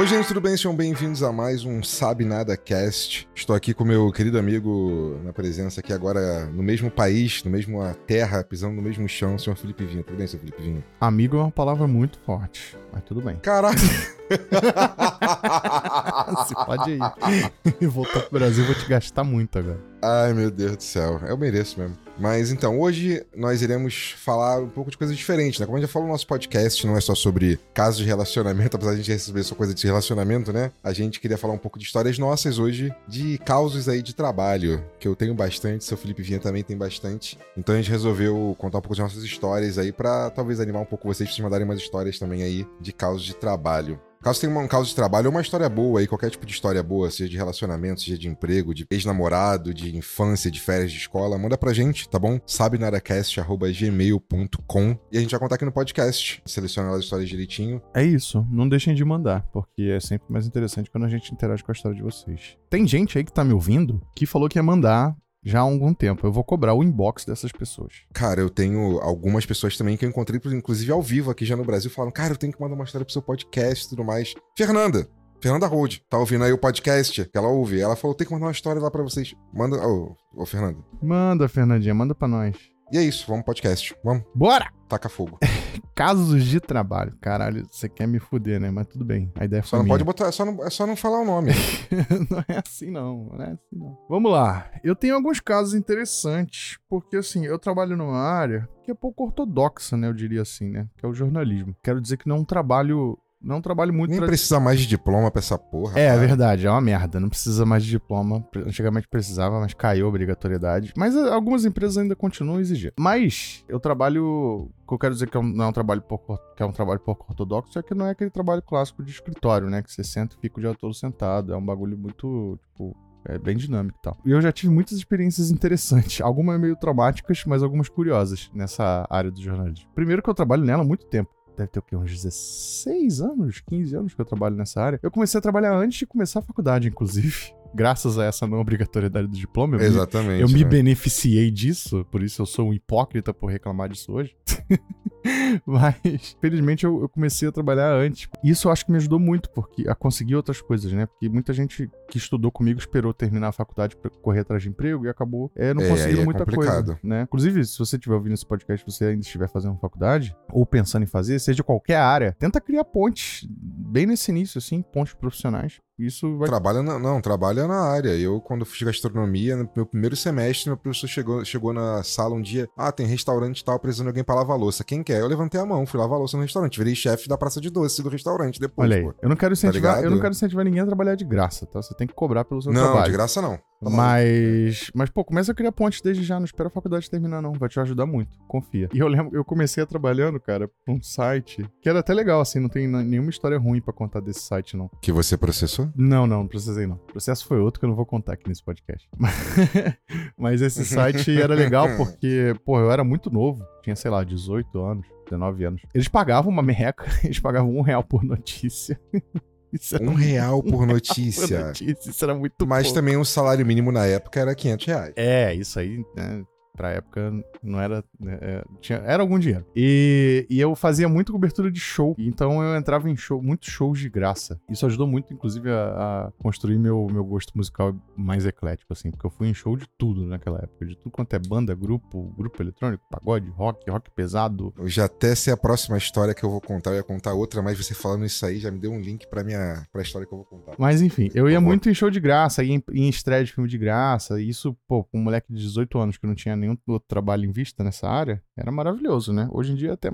Oi, gente, tudo bem? Sejam bem-vindos a mais um Sabe Nada Cast. Estou aqui com meu querido amigo na presença aqui agora no mesmo país, no mesmo terra, pisando no mesmo chão, senhor Felipe Vinho. Tudo bem, senhor Felipe Vinho? Amigo é uma palavra muito forte, mas tudo bem. Caralho! Você pode ir. Voltar pro Brasil, vou te gastar muito agora. Ai, meu Deus do céu. Eu mereço mesmo. Mas então, hoje nós iremos falar um pouco de coisas diferentes, né? Como a gente já falou no nosso podcast, não é só sobre casos de relacionamento, apesar de a gente receber só coisa de relacionamento, né? A gente queria falar um pouco de histórias nossas hoje, de causos aí de trabalho, que eu tenho bastante, seu Felipe Vinha também tem bastante. Então a gente resolveu contar um pouco de nossas histórias aí para talvez animar um pouco vocês, pra vocês mandarem umas histórias também aí de causos de trabalho. Caso tenha um caso de trabalho ou uma história boa aí, qualquer tipo de história boa, seja de relacionamento, seja de emprego, de ex-namorado, de infância, de férias de escola, manda pra gente, tá bom? sabenaracast.gmail.com e a gente vai contar aqui no podcast. Seleciona as histórias direitinho. É isso, não deixem de mandar, porque é sempre mais interessante quando a gente interage com a história de vocês. Tem gente aí que tá me ouvindo que falou que ia mandar já há algum tempo. Eu vou cobrar o inbox dessas pessoas. Cara, eu tenho algumas pessoas também que eu encontrei, inclusive ao vivo aqui já no Brasil, falaram: Cara, eu tenho que mandar uma história pro seu podcast e tudo mais. Fernanda, Fernanda Road, tá ouvindo aí o podcast que ela ouve? Ela falou: tem que mandar uma história lá pra vocês. Manda. Ô, ô Fernanda. Manda, Fernandinha, manda pra nós. E é isso, vamos pro podcast. Vamos. Bora! Taca fogo. Casos de trabalho. Caralho, você quer me fuder, né? Mas tudo bem. A ideia foi Só não minha. pode botar, é só não, é só não falar o nome. não é assim não, não é assim não. Vamos lá. Eu tenho alguns casos interessantes, porque assim, eu trabalho numa área que é pouco ortodoxa, né? Eu diria assim, né? Que é o jornalismo. Quero dizer que não é um trabalho. Não é um trabalho muito. Nem tra- precisa mais de diploma pra essa porra. É, é cara. verdade, é uma merda. Não precisa mais de diploma. Antigamente precisava, mas caiu a obrigatoriedade. Mas ah, algumas empresas ainda continuam exigindo. Mas eu trabalho. O que eu quero dizer que é um- não é um trabalho pouco, que é um trabalho pouco ortodoxo é que não é aquele trabalho clássico de escritório, né? Que você senta e fica o dia todo sentado. É um bagulho muito, tipo. É bem dinâmico e tal. E eu já tive muitas experiências interessantes. Algumas meio traumáticas, mas algumas curiosas nessa área do jornalismo. Primeiro que eu trabalho nela há muito tempo deve ter o quê? Uns 16 anos, 15 anos que eu trabalho nessa área. Eu comecei a trabalhar antes de começar a faculdade, inclusive. Graças a essa não obrigatoriedade do diploma. Eu me, Exatamente. eu me né? beneficiei disso, por isso eu sou um hipócrita por reclamar disso hoje. Mas, felizmente, eu, eu comecei a trabalhar antes. Isso eu acho que me ajudou muito porque a conseguir outras coisas, né? Porque muita gente que estudou comigo esperou terminar a faculdade pra correr atrás de emprego e acabou é, não É, conseguindo é muita complicado. coisa, né? Inclusive, se você estiver ouvindo esse podcast, você ainda estiver fazendo faculdade ou pensando em fazer, seja qualquer área, tenta criar pontes bem nesse início, assim, pontes profissionais. Isso vai Trabalha na, não, trabalha na área. Eu, quando fiz gastronomia, no meu primeiro semestre, meu professor chegou, chegou na sala um dia. Ah, tem restaurante e tal, precisando de alguém pra lavar louça. Quem quer? Eu levantei a mão, fui lavar louça no restaurante. Virei chefe da praça de doce do restaurante depois, Olha aí, pô. eu não quero incentivar, ligado? eu não quero incentivar ninguém a trabalhar de graça, tá? Você tem que cobrar pelo seu Não, trabalho. de graça não. Tá maluco. Mas, mas, pô, começa a criar pontes desde já, não espera a faculdade terminar, não. Vai te ajudar muito, confia. E eu lembro, eu comecei a trabalhando, cara, pra um site que era até legal, assim, não tem nenhuma história ruim pra contar desse site, não. Que você processou? Não, não, não precisei, não. O processo foi outro que eu não vou contar aqui nesse podcast. Mas esse site era legal porque, pô, eu era muito novo, tinha, sei lá, 18 anos, 19 anos. Eles pagavam uma merreca, eles pagavam um real por notícia. Isso Um real por por notícia. notícia, isso era muito Mas pouco. também o salário mínimo na época era 500 reais. É, isso aí, né? Pra época não era. né, é, tinha, era algum dinheiro. E, e eu fazia muito cobertura de show. Então eu entrava em show, muitos shows de graça. Isso ajudou muito, inclusive, a, a construir meu, meu gosto musical mais eclético, assim. Porque eu fui em show de tudo naquela época. De tudo quanto é banda, grupo, grupo eletrônico, pagode, rock, rock pesado. Eu já até sei a próxima história que eu vou contar. Eu ia contar outra, mas você falando isso aí já me deu um link pra, minha, pra história que eu vou contar. Mas enfim, eu ia muito em show de graça, ia em, em estreia de filme de graça. E isso, pô, com um moleque de 18 anos que não tinha nenhum outro trabalho em vista nessa área, era maravilhoso, né? Hoje em dia é até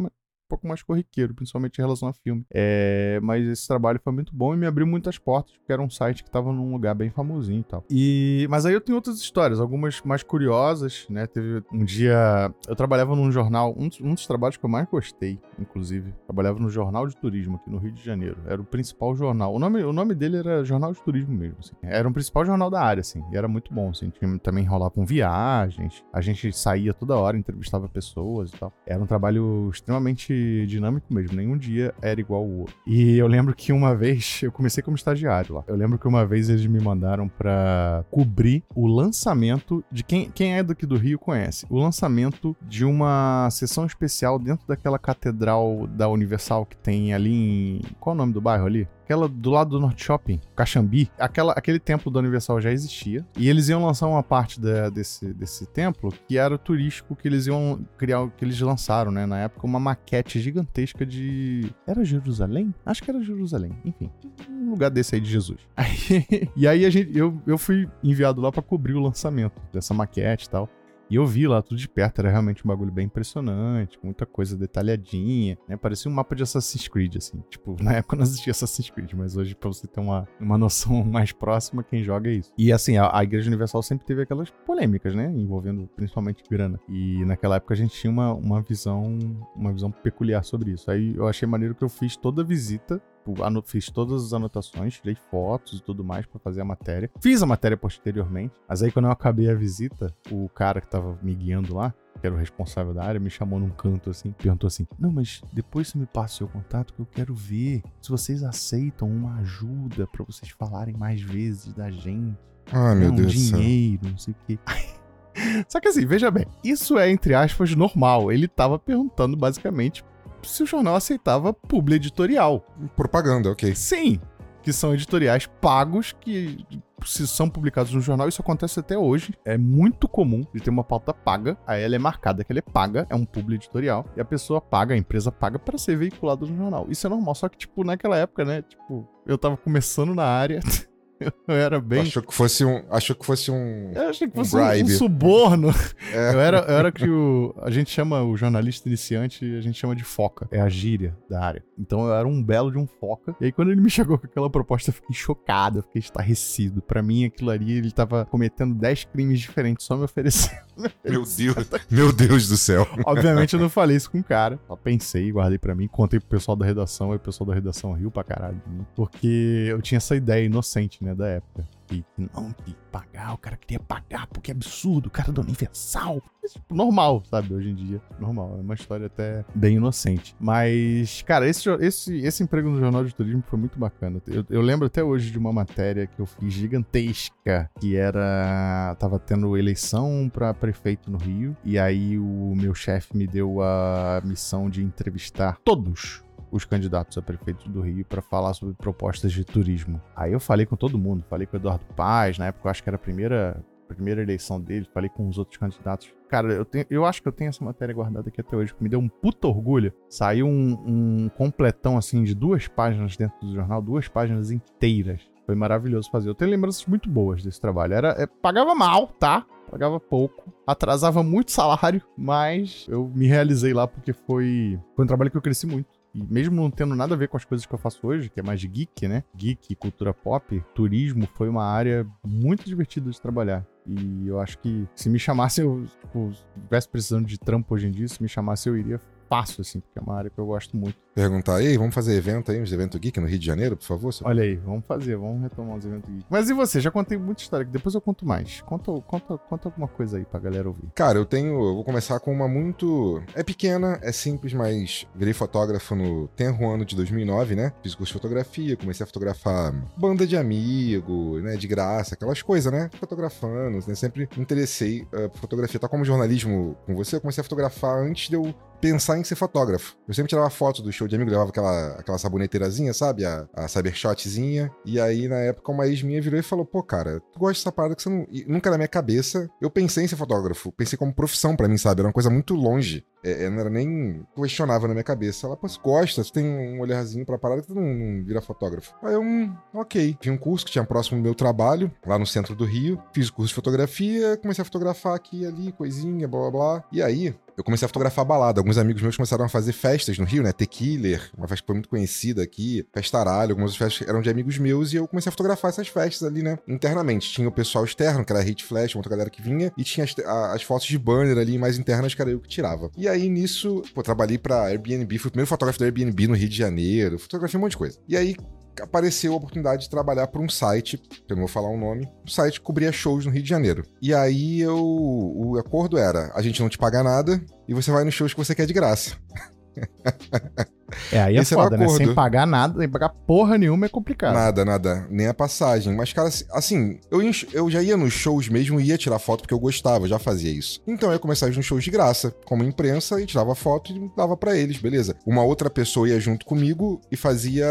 pouco mais corriqueiro, principalmente em relação a filme. É, mas esse trabalho foi muito bom e me abriu muitas portas, porque era um site que tava num lugar bem famosinho e tal. E, mas aí eu tenho outras histórias, algumas mais curiosas, né? Teve um dia. Eu trabalhava num jornal, um dos, um dos trabalhos que eu mais gostei, inclusive. Trabalhava no Jornal de Turismo aqui no Rio de Janeiro. Era o principal jornal. O nome, o nome dele era Jornal de Turismo mesmo. assim. Era um principal jornal da área, assim. E era muito bom, assim. Tinha, também rolavam viagens. A gente saía toda hora, entrevistava pessoas e tal. Era um trabalho extremamente dinâmico mesmo. Nenhum dia era igual ao outro. E eu lembro que uma vez, eu comecei como estagiário lá. Eu lembro que uma vez eles me mandaram pra cobrir o lançamento de quem, quem é daqui do Rio conhece. O lançamento de uma sessão especial dentro daquela catedral da Universal que tem ali em. Qual é o nome do bairro ali? Aquela do lado do Norte Shopping, Caxambi, aquela, aquele templo da Universal já existia. E eles iam lançar uma parte da, desse, desse templo que era turístico que eles iam criar, que eles lançaram, né? Na época, uma maquete gigantesca de. Era Jerusalém? Acho que era Jerusalém. Enfim, um lugar desse aí de Jesus. Aí, e aí a gente, eu, eu fui enviado lá para cobrir o lançamento dessa maquete e tal. E eu vi lá tudo de perto, era realmente um bagulho bem impressionante, muita coisa detalhadinha, né? Parecia um mapa de Assassin's Creed, assim. Tipo, na época não existia Assassin's Creed, mas hoje, pra você ter uma, uma noção mais próxima, quem joga é isso. E assim, a, a Igreja Universal sempre teve aquelas polêmicas, né? Envolvendo principalmente grana. E naquela época a gente tinha uma, uma visão, uma visão peculiar sobre isso. Aí eu achei maneiro que eu fiz toda a visita tipo, fiz todas as anotações, tirei fotos e tudo mais para fazer a matéria. Fiz a matéria posteriormente, mas aí quando eu acabei a visita, o cara que tava me guiando lá, que era o responsável da área, me chamou num canto assim, perguntou assim: Não, mas depois você me passa o seu contato que eu quero ver se vocês aceitam uma ajuda para vocês falarem mais vezes da gente. Ah, meu um Deus dinheiro, não sei o quê. Só que assim, veja bem, isso é, entre aspas, normal. Ele tava perguntando basicamente se o jornal aceitava publi editorial. Propaganda, ok. Sim, que são editoriais pagos que se são publicados no jornal, isso acontece até hoje. É muito comum de ter uma pauta paga, aí ela é marcada que ela é paga, é um publi editorial, e a pessoa paga, a empresa paga para ser veiculada no jornal. Isso é normal, só que, tipo, naquela época, né, tipo, eu tava começando na área, Eu era bem. Achou que fosse um. Achou que fosse um. Eu achei que fosse um, um, um suborno. É. Eu, era, eu era que o. A gente chama o jornalista iniciante, a gente chama de foca. É a gíria da área. Então eu era um belo de um foca. E aí quando ele me chegou com aquela proposta, eu fiquei chocado, eu fiquei estarrecido. Pra mim, aquilo ali, ele tava cometendo 10 crimes diferentes, só me oferecendo. Meu Deus, meu Deus do céu. Obviamente eu não falei isso com o cara. Só pensei, guardei pra mim, contei pro pessoal da redação, e o pessoal da redação riu pra caralho. Porque eu tinha essa ideia inocente, né, da época. Que, não, que pagar, o cara queria pagar, porque é absurdo, o cara da Universal. Tipo, normal, sabe, hoje em dia. Normal, é uma história até bem inocente. Mas, cara, esse, esse, esse emprego no Jornal de Turismo foi muito bacana. Eu, eu lembro até hoje de uma matéria que eu fiz gigantesca, que era. Tava tendo eleição para prefeito no Rio, e aí o meu chefe me deu a missão de entrevistar todos os candidatos a prefeito do Rio para falar sobre propostas de turismo. Aí eu falei com todo mundo, falei com o Eduardo Paz, na época eu acho que era a primeira, primeira eleição dele, falei com os outros candidatos. Cara, eu, tenho, eu acho que eu tenho essa matéria guardada aqui até hoje, que me deu um puta orgulho. Saiu um, um completão assim de duas páginas dentro do jornal, duas páginas inteiras. Foi maravilhoso fazer. Eu tenho lembranças muito boas desse trabalho. Era, é, pagava mal, tá? Pagava pouco. Atrasava muito salário, mas eu me realizei lá porque foi, foi um trabalho que eu cresci muito. Mesmo não tendo nada a ver com as coisas que eu faço hoje, que é mais geek, né? Geek, cultura pop, turismo foi uma área muito divertida de trabalhar. E eu acho que se me chamasse, eu tipo, estivesse precisando de trampo hoje em dia, se me chamasse, eu iria fácil, assim, porque é uma área que eu gosto muito. Perguntar, aí, vamos fazer evento aí, uns eventos geek no Rio de Janeiro, por favor? Seu... Olha aí, vamos fazer, vamos retomar os eventos geek. Mas e você? Já contei muita história, que depois eu conto mais. Conta, conta, conta alguma coisa aí pra galera ouvir. Cara, eu tenho, eu vou começar com uma muito... É pequena, é simples, mas virei fotógrafo no tenro ano de 2009, né? Fiz curso de fotografia, comecei a fotografar banda de amigo, né, de graça, aquelas coisas, né? Fotografando, né? Sempre me interessei uh, por fotografia. Tá como jornalismo com você, eu comecei a fotografar antes de eu pensar em ser fotógrafo. Eu sempre tirava foto do show de amigo, levava aquela, aquela saboneteirazinha, sabe? A, a cybershotzinha. E aí, na época, uma ex minha virou e falou: pô, cara, tu gosta dessa parada que você não. E nunca na minha cabeça eu pensei em ser fotógrafo. Pensei como profissão para mim, sabe? Era uma coisa muito longe. É, é, não era nem questionava na minha cabeça. Ela, pô, você gosta, você tem um olharzinho pra parada que não, não vira fotógrafo. Aí eu, hum, ok. Fiz um curso que tinha próximo do meu trabalho, lá no centro do Rio. Fiz o curso de fotografia, comecei a fotografar aqui e ali, coisinha, blá blá blá. E aí, eu comecei a fotografar balada. Alguns amigos meus começaram a fazer festas no Rio, né? Tequiller, uma festa que foi muito conhecida aqui, Festaralho, algumas festas eram de amigos meus e eu comecei a fotografar essas festas ali, né? Internamente. Tinha o pessoal externo, que era Hate Flash, outra galera que vinha, e tinha as, as fotos de banner ali mais internas, que era eu que tirava. E aí nisso, pô, trabalhei pra Airbnb, fui o primeiro fotógrafo da Airbnb no Rio de Janeiro, fotografei um monte de coisa. E aí apareceu a oportunidade de trabalhar para um site, que eu não vou falar o nome, um site que cobria shows no Rio de Janeiro. E aí eu, o acordo era: a gente não te paga nada e você vai nos shows que você quer de graça. É, aí é Esse foda, né? Sem pagar nada, sem pagar porra nenhuma é complicado. Nada, nada. Nem a passagem. Mas, cara, assim, eu, eu já ia nos shows mesmo e ia tirar foto porque eu gostava, já fazia isso. Então eu ia começar nos shows de graça, como imprensa, e tirava foto e dava para eles, beleza. Uma outra pessoa ia junto comigo e fazia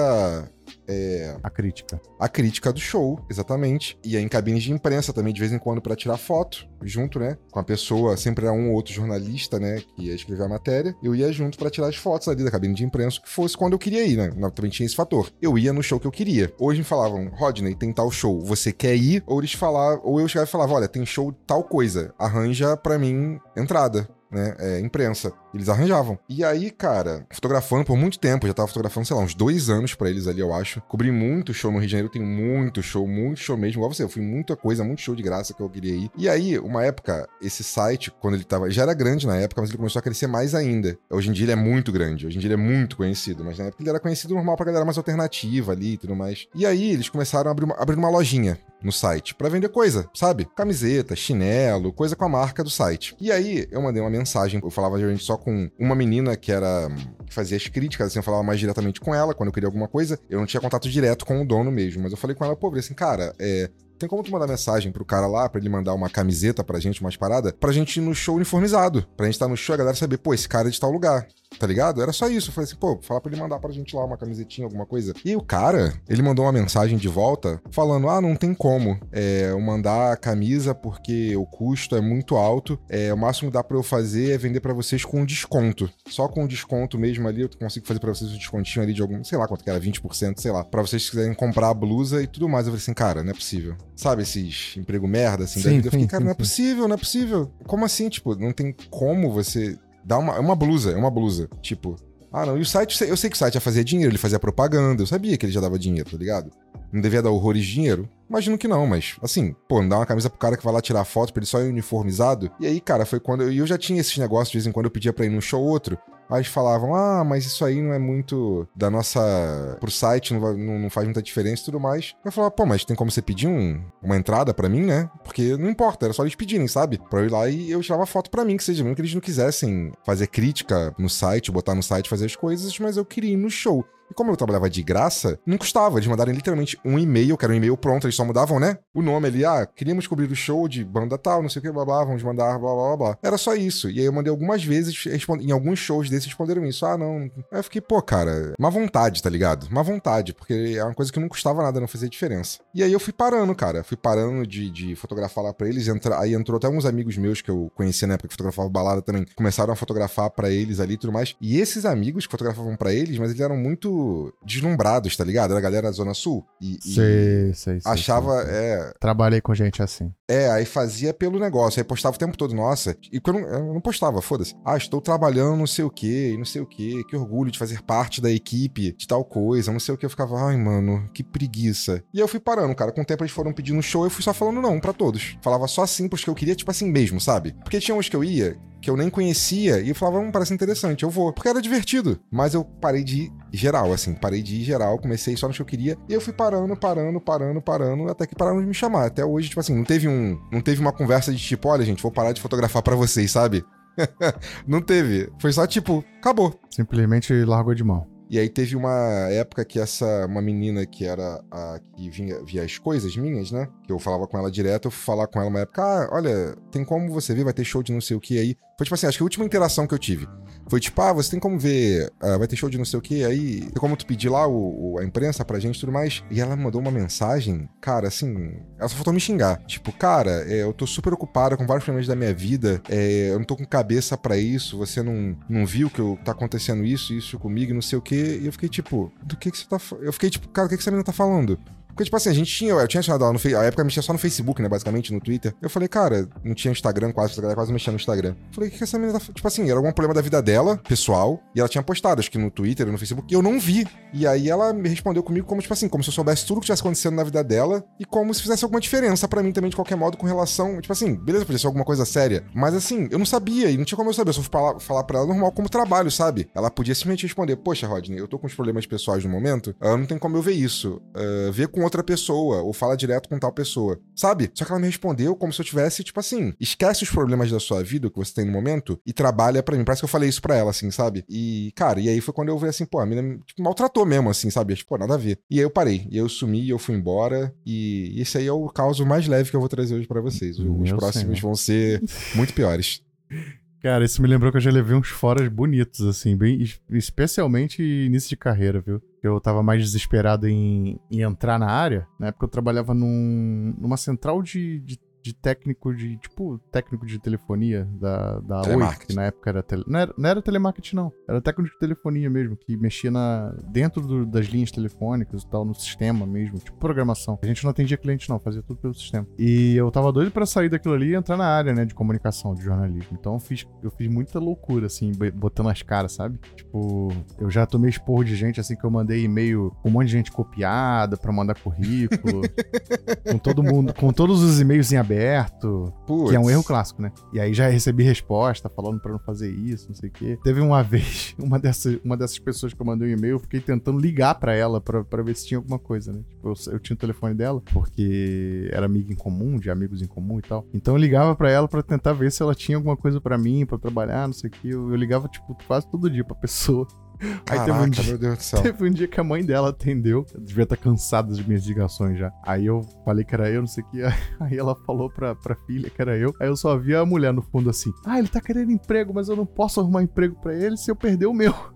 é, A crítica. a crítica do show, exatamente. Ia em cabines de imprensa também, de vez em quando, pra tirar foto, junto, né? Com a pessoa, sempre era um ou outro jornalista, né? Que ia escrever a matéria. Eu ia junto pra tirar as fotos ali da cabine de imprensa, que fosse quando eu queria ir, né? Também tinha esse fator. Eu ia no show que eu queria. Hoje me falavam, Rodney, tem tal show, você quer ir? Ou eles falavam, ou eu chegava e falava, olha, tem show tal coisa, arranja pra mim entrada. Né, é, imprensa. Eles arranjavam. E aí, cara, fotografando por muito tempo, já tava fotografando, sei lá, uns dois anos pra eles ali, eu acho. Cobri muito show no Rio de Janeiro, tem muito show, muito show mesmo, igual você. Eu fui muita coisa, muito show de graça que eu queria ir. E aí, uma época, esse site, quando ele tava. Já era grande na época, mas ele começou a crescer mais ainda. Hoje em dia ele é muito grande, hoje em dia ele é muito conhecido, mas na época ele era conhecido normal pra galera mais alternativa ali e tudo mais. E aí, eles começaram a abrir uma, abrir uma lojinha no site pra vender coisa, sabe? Camiseta, chinelo, coisa com a marca do site. E aí eu mandei uma mensagem, eu falava geralmente só com uma menina que era que fazia as críticas, assim, eu falava mais diretamente com ela quando eu queria alguma coisa. Eu não tinha contato direto com o dono mesmo, mas eu falei com ela, pô, assim, cara, é, tem como tu mandar mensagem pro cara lá, pra ele mandar uma camiseta pra gente, umas paradas, pra gente ir no show uniformizado. Pra gente estar tá no show e a galera saber, pô, esse cara é de tal lugar. Tá ligado? Era só isso. Eu falei assim, pô, fala pra ele mandar pra gente lá uma camisetinha, alguma coisa. E o cara, ele mandou uma mensagem de volta falando: ah, não tem como é, eu mandar a camisa porque o custo é muito alto. É, o máximo que dá pra eu fazer é vender pra vocês com desconto. Só com desconto mesmo ali, eu consigo fazer pra vocês um descontinho ali de algum, sei lá quanto que era, 20%, sei lá. Pra vocês quiserem comprar a blusa e tudo mais. Eu falei assim, cara, não é possível. Sabe esses emprego merda assim Sim, da vida? Eu fiquei, cara, não é possível, não é possível. Como assim? Tipo, não tem como você dar uma. É uma blusa, é uma blusa. Tipo. Ah, não. E o site, eu sei que o site já fazia dinheiro, ele fazia propaganda, eu sabia que ele já dava dinheiro, tá ligado? Não devia dar horrores de dinheiro. Imagino que não, mas assim, pô, não dá uma camisa pro cara que vai lá tirar foto pra ele só ir uniformizado. E aí, cara, foi quando. E eu já tinha esses negócios, de vez em quando eu pedia pra ir num show ou outro. Aí eles falavam, ah, mas isso aí não é muito da nossa. pro site, não, vai- não- não faz muita diferença e tudo mais. Eu falava, pô, mas tem como você pedir um- uma entrada pra mim, né? Porque não importa, era só eles pedirem, sabe? Pra eu ir lá e eu tirava foto pra mim, que seja mesmo que eles não quisessem fazer crítica no site, botar no site, fazer as coisas, mas eu queria ir no show. E como eu trabalhava de graça, não custava. Eles mandaram literalmente um e-mail, que era um e-mail pronto, eles só mudavam, né? O nome ali, ah, queríamos cobrir o show de banda tal, não sei o que, blá blá, vamos mandar, blá blá blá. Era só isso. E aí eu mandei algumas vezes, em alguns shows desses responderam isso. Ah, não. Aí eu fiquei, pô, cara, uma vontade, tá ligado? Uma vontade, porque é uma coisa que não custava nada, não fazia diferença. E aí eu fui parando, cara. Fui parando de, de fotografar lá pra eles. Entra... Aí entrou até uns amigos meus que eu conhecia na época que fotografavam balada também. Começaram a fotografar pra eles ali e tudo mais. E esses amigos que fotografavam pra eles, mas eles eram muito deslumbrados, tá ligado? Era a galera da Zona Sul. E, e Sei, sei, sei. achava, sei, sei. é, Trabalhei com gente assim. é, aí fazia pelo negócio, aí postava o tempo todo, nossa. E quando eu não postava, foda-se. Ah, estou trabalhando não sei o quê, e não sei o quê, que orgulho de fazer parte da equipe de tal coisa, não sei o que. Eu ficava, ai, mano, que preguiça. E eu fui parando, cara. Com o tempo eles foram pedindo show, eu fui só falando não pra todos. Falava só assim, porque eu queria, tipo assim mesmo, sabe? Porque tinha uns que eu ia. Que eu nem conhecia, e eu falava, hum, parece interessante, eu vou. Porque era divertido. Mas eu parei de ir geral, assim, parei de ir geral, comecei só no que eu queria, e eu fui parando, parando, parando, parando, até que pararam de me chamar. Até hoje, tipo assim, não teve um. Não teve uma conversa de tipo, olha, gente, vou parar de fotografar pra vocês, sabe? não teve. Foi só tipo, acabou. Simplesmente largou de mão. E aí teve uma época que essa uma menina que era a que vinha via as coisas minhas, né? Que eu falava com ela direto, eu fui falar com ela uma época, ah, olha, tem como você ver, vai ter show de não sei o que aí. Foi tipo assim, acho que a última interação que eu tive. Foi tipo, ah, você tem como ver, ah, vai ter show de não sei o que aí, tem como tu pedir lá o, o- a imprensa pra gente e tudo mais. E ela mandou uma mensagem, cara, assim, ela só faltou me xingar. Tipo, cara, é, eu tô super ocupada com vários problemas da minha vida, é, eu não tô com cabeça pra isso, você não, não viu que eu, tá acontecendo isso, isso comigo, não sei o que. E eu fiquei tipo, do que que você tá? Eu fiquei tipo, cara, o que que essa menina tá falando? Porque, tipo assim, a gente tinha, eu tinha achado ela no Facebook, a época mexia só no Facebook, né, basicamente, no Twitter. Eu falei, cara, não tinha Instagram quase, a galera quase mexia no Instagram. Eu falei, o que que essa menina tá... Tipo assim, era algum problema da vida dela, pessoal, e ela tinha postado, acho que no Twitter, no Facebook, e eu não vi. E aí ela me respondeu comigo como, tipo assim, como se eu soubesse tudo que tivesse acontecendo na vida dela, e como se fizesse alguma diferença pra mim também, de qualquer modo, com relação, tipo assim, beleza, podia ser alguma coisa séria, mas assim, eu não sabia, e não tinha como eu saber, eu só fui falar, falar pra ela normal como trabalho, sabe? Ela podia simplesmente responder, poxa, Rodney, eu tô com uns problemas pessoais no momento, ah, não tem como eu ver isso, Ah, vê com outra pessoa, ou fala direto com tal pessoa, sabe? Só que ela me respondeu como se eu tivesse, tipo assim, esquece os problemas da sua vida, o que você tem no momento, e trabalha pra mim. Parece que eu falei isso pra ela, assim, sabe? E, cara, e aí foi quando eu vi assim, pô, a mina tipo, maltratou mesmo, assim, sabe? Tipo, pô, nada a ver. E aí eu parei, e eu sumi, eu fui embora, e esse aí é o caso mais leve que eu vou trazer hoje pra vocês. Os Meu próximos senhor. vão ser muito piores. Cara, isso me lembrou que eu já levei uns foras bonitos, assim, bem, especialmente início de carreira, viu? Eu tava mais desesperado em, em entrar na área. Na época eu trabalhava num, numa central de, de de técnico de, tipo, técnico de telefonia da, da Oi, que na época era, tele, não era, não era telemarketing não, era técnico de telefonia mesmo, que mexia na, dentro do, das linhas telefônicas e tal, no sistema mesmo, tipo programação. A gente não atendia cliente não, fazia tudo pelo sistema. E eu tava doido para sair daquilo ali e entrar na área, né, de comunicação, de jornalismo. Então eu fiz, eu fiz muita loucura, assim, botando as caras, sabe? Tipo, eu já tomei esporro de gente, assim, que eu mandei e-mail com um monte de gente copiada para mandar currículo, com todo mundo, com todos os e-mails em aberto, aberto. Puts. Que é um erro clássico, né? E aí já recebi resposta falando para não fazer isso, não sei o quê. Teve uma vez, uma dessas, uma dessas pessoas que eu mandei um e-mail, eu fiquei tentando ligar para ela para ver se tinha alguma coisa, né? Tipo, eu, eu, tinha o telefone dela, porque era amiga em comum, de amigos em comum e tal. Então eu ligava para ela para tentar ver se ela tinha alguma coisa para mim, para trabalhar, não sei o quê. Eu, eu ligava, tipo, quase todo dia pra pessoa. Aí teve um, dia, meu Deus do céu. teve um dia que a mãe dela atendeu. Eu devia estar cansada das minhas ligações já. Aí eu falei que era eu, não sei o que. Aí ela falou pra, pra filha que era eu. Aí eu só vi a mulher no fundo assim: Ah, ele tá querendo emprego, mas eu não posso arrumar emprego para ele se eu perder o meu.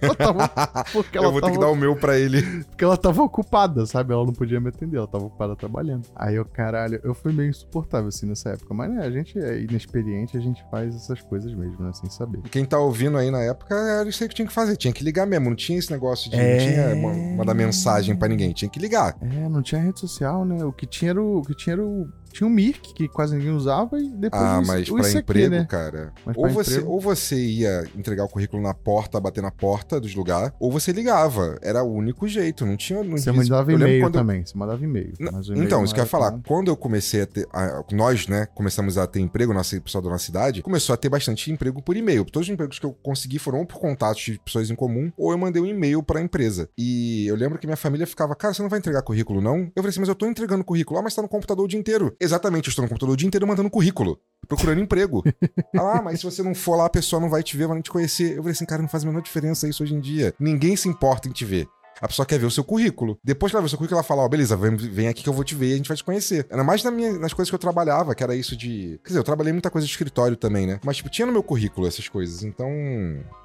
Ela tava, porque ela eu vou tava, ter que dar o meu pra ele. Porque ela tava ocupada, sabe? Ela não podia me atender, ela tava ocupada trabalhando. Aí eu, caralho, eu fui meio insuportável assim nessa época. Mas né, a gente é inexperiente, a gente faz essas coisas mesmo, né? Sem saber. Quem tá ouvindo aí na época era isso que tinha que fazer. Tinha que ligar mesmo. Não tinha esse negócio de. É... Não tinha mandar mensagem pra ninguém. Tinha que ligar. É, não tinha rede social, né? O que tinha era o, o que tinha era o tinha o Mirk, que quase ninguém usava, e depois Ah, mas para emprego, né? cara. ou você, emprego... ou você ia entregar o currículo na porta, bater na porta dos lugares, ou você ligava. Era o único jeito. Não tinha. Não você mandava e-mail também. Eu... Você mandava e-mail. Então, isso que eu ia falar. Quando eu comecei a ter. A, nós, né, começamos a ter emprego, nossa pessoal da nossa cidade, começou a ter bastante emprego por e-mail. Todos os empregos que eu consegui foram ou por contatos de pessoas em comum, ou eu mandei um e-mail pra empresa. E eu lembro que minha família ficava, cara, você não vai entregar currículo, não? Eu falei assim, mas eu tô entregando currículo. Ah, mas tá no computador o dia inteiro. Exatamente, eu estou no computador o dia inteiro mandando currículo, procurando emprego. ah, mas se você não for lá, a pessoa não vai te ver, vai não te conhecer. Eu falei assim, cara, não faz a menor diferença isso hoje em dia. Ninguém se importa em te ver. A pessoa quer ver o seu currículo. Depois que ela vê o seu currículo, ela fala: Ó, oh, beleza, vem, vem, aqui que eu vou te ver e a gente vai te conhecer. Era mais na minha, nas coisas que eu trabalhava, que era isso de. Quer dizer, eu trabalhei muita coisa de escritório também, né? Mas, tipo, tinha no meu currículo essas coisas. Então.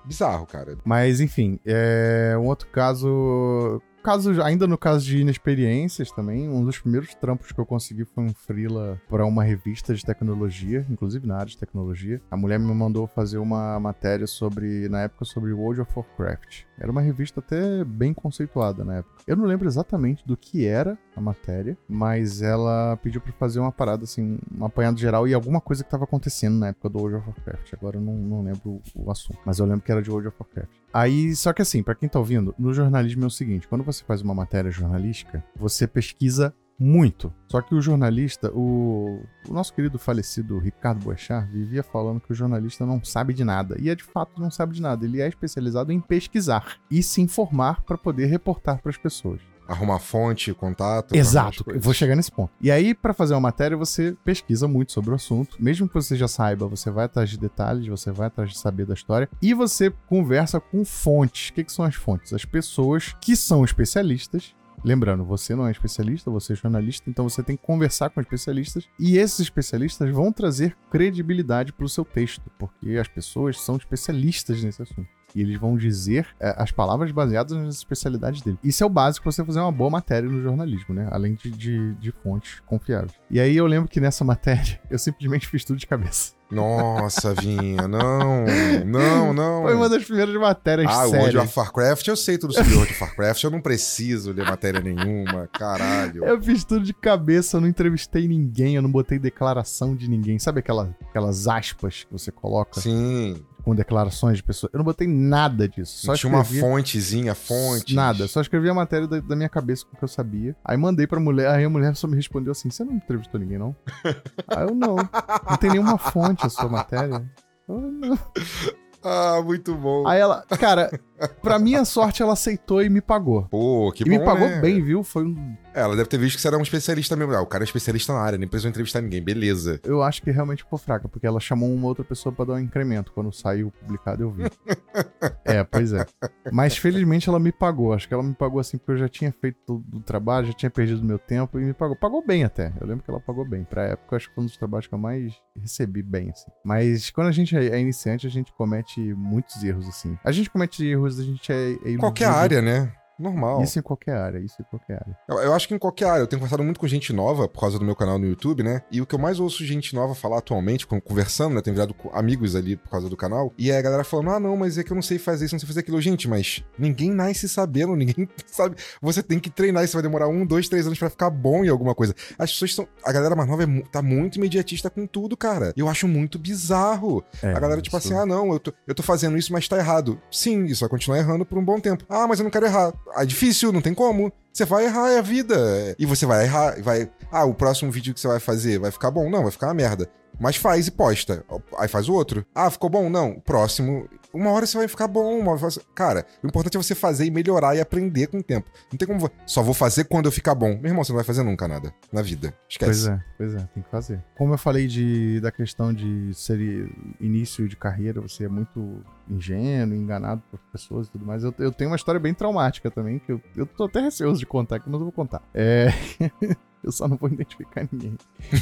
Bizarro, cara. Mas, enfim, é... um outro caso caso, ainda no caso de inexperiências também, um dos primeiros trampos que eu consegui foi um freela para uma revista de tecnologia, inclusive na área de tecnologia. A mulher me mandou fazer uma matéria sobre, na época, sobre World of Warcraft. Era uma revista até bem conceituada na época. Eu não lembro exatamente do que era a matéria, mas ela pediu para fazer uma parada assim, um apanhado geral e alguma coisa que estava acontecendo na época do World of Warcraft. Agora eu não, não lembro o assunto, mas eu lembro que era de World of Warcraft. Aí, só que assim, para quem tá ouvindo, no jornalismo é o seguinte: quando você faz uma matéria jornalística, você pesquisa muito. Só que o jornalista, o, o, nosso querido falecido Ricardo Boechat, vivia falando que o jornalista não sabe de nada. E é de fato não sabe de nada. Ele é especializado em pesquisar e se informar para poder reportar para as pessoas arrumar fonte, contato. Exato, vou chegar nesse ponto. E aí, para fazer uma matéria, você pesquisa muito sobre o assunto. Mesmo que você já saiba, você vai atrás de detalhes, você vai atrás de saber da história. E você conversa com fontes. O que, que são as fontes? As pessoas que são especialistas Lembrando, você não é especialista, você é jornalista, então você tem que conversar com especialistas e esses especialistas vão trazer credibilidade para o seu texto, porque as pessoas são especialistas nesse assunto. E eles vão dizer é, as palavras baseadas nas especialidades dele. Isso é o básico para você fazer uma boa matéria no jornalismo, né? Além de, de, de fontes confiáveis. E aí eu lembro que nessa matéria eu simplesmente fiz tudo de cabeça. Nossa, Vinha, não, não, não. Foi uma das primeiras matérias ah, sérias. Ah, World of Warcraft, eu sei tudo sobre World of Warcraft, eu não preciso ler matéria nenhuma, caralho. Eu fiz tudo de cabeça, eu não entrevistei ninguém, eu não botei declaração de ninguém. Sabe aquela, aquelas aspas que você coloca? Sim com declarações de pessoas. Eu não botei nada disso. Só tinha escrevi... uma fontezinha, fonte. Nada. Só escrevi a matéria da, da, minha cabeça com o que eu sabia. Aí mandei pra mulher, aí a mulher só me respondeu assim: Você não entrevistou ninguém, não? aí eu não. Não tem nenhuma fonte a sua matéria. Eu, não. Ah, muito bom. Aí ela, cara, pra minha sorte, ela aceitou e me pagou. Pô, que e bom, me pagou né? bem, viu? Foi um. É, Ela deve ter visto que você era um especialista mesmo. Ah, o cara é especialista na área, nem precisou entrevistar ninguém. Beleza. Eu acho que realmente ficou fraca, porque ela chamou uma outra pessoa pra dar um incremento. Quando saiu publicado, eu vi. é, pois é. Mas felizmente ela me pagou. Acho que ela me pagou assim, porque eu já tinha feito o trabalho, já tinha perdido meu tempo e me pagou. Pagou bem até. Eu lembro que ela pagou bem. Pra época, acho que foi um dos trabalhos que eu mais recebi bem, assim. Mas quando a gente é iniciante, a gente comete muitos erros, assim. A gente comete erros, a gente é. é. Qualquer área, né? Normal. Isso em qualquer área, isso em qualquer área. Eu, eu acho que em qualquer área. Eu tenho conversado muito com gente nova por causa do meu canal no YouTube, né? E o que eu mais ouço gente nova falar atualmente, conversando, né? Tenho virado amigos ali por causa do canal. E é a galera falando: ah, não, mas é que eu não sei fazer isso, não sei fazer aquilo. Gente, mas ninguém nasce sabendo, ninguém sabe. Você tem que treinar, isso vai demorar um, dois, três anos pra ficar bom em alguma coisa. As pessoas são. A galera mais nova é tá muito imediatista com tudo, cara. E eu acho muito bizarro. É, A galera, tipo isso- assim, ah, não, eu tô, eu tô fazendo isso, mas tá errado. Sim, isso vai continuar errando por um bom tempo. Ah, mas eu não quero errar. É difícil, não tem como. Você vai errar, é a vida. E você vai errar, vai. Ah, o próximo vídeo que você vai fazer vai ficar bom? Não, vai ficar uma merda. Mas faz e posta. Aí faz o outro. Ah, ficou bom? Não. Próximo. Uma hora você vai ficar bom. Uma hora. Cara, o importante é você fazer e melhorar e aprender com o tempo. Não tem como. Só vou fazer quando eu ficar bom. Meu irmão, você não vai fazer nunca nada na vida. Esquece. Pois é, pois é, tem que fazer. Como eu falei de, da questão de ser início de carreira, você é muito ingênuo, enganado por pessoas e tudo mais. Eu, eu tenho uma história bem traumática também, que eu, eu tô até receoso de contar aqui, mas eu vou contar. É. eu só não vou identificar ninguém.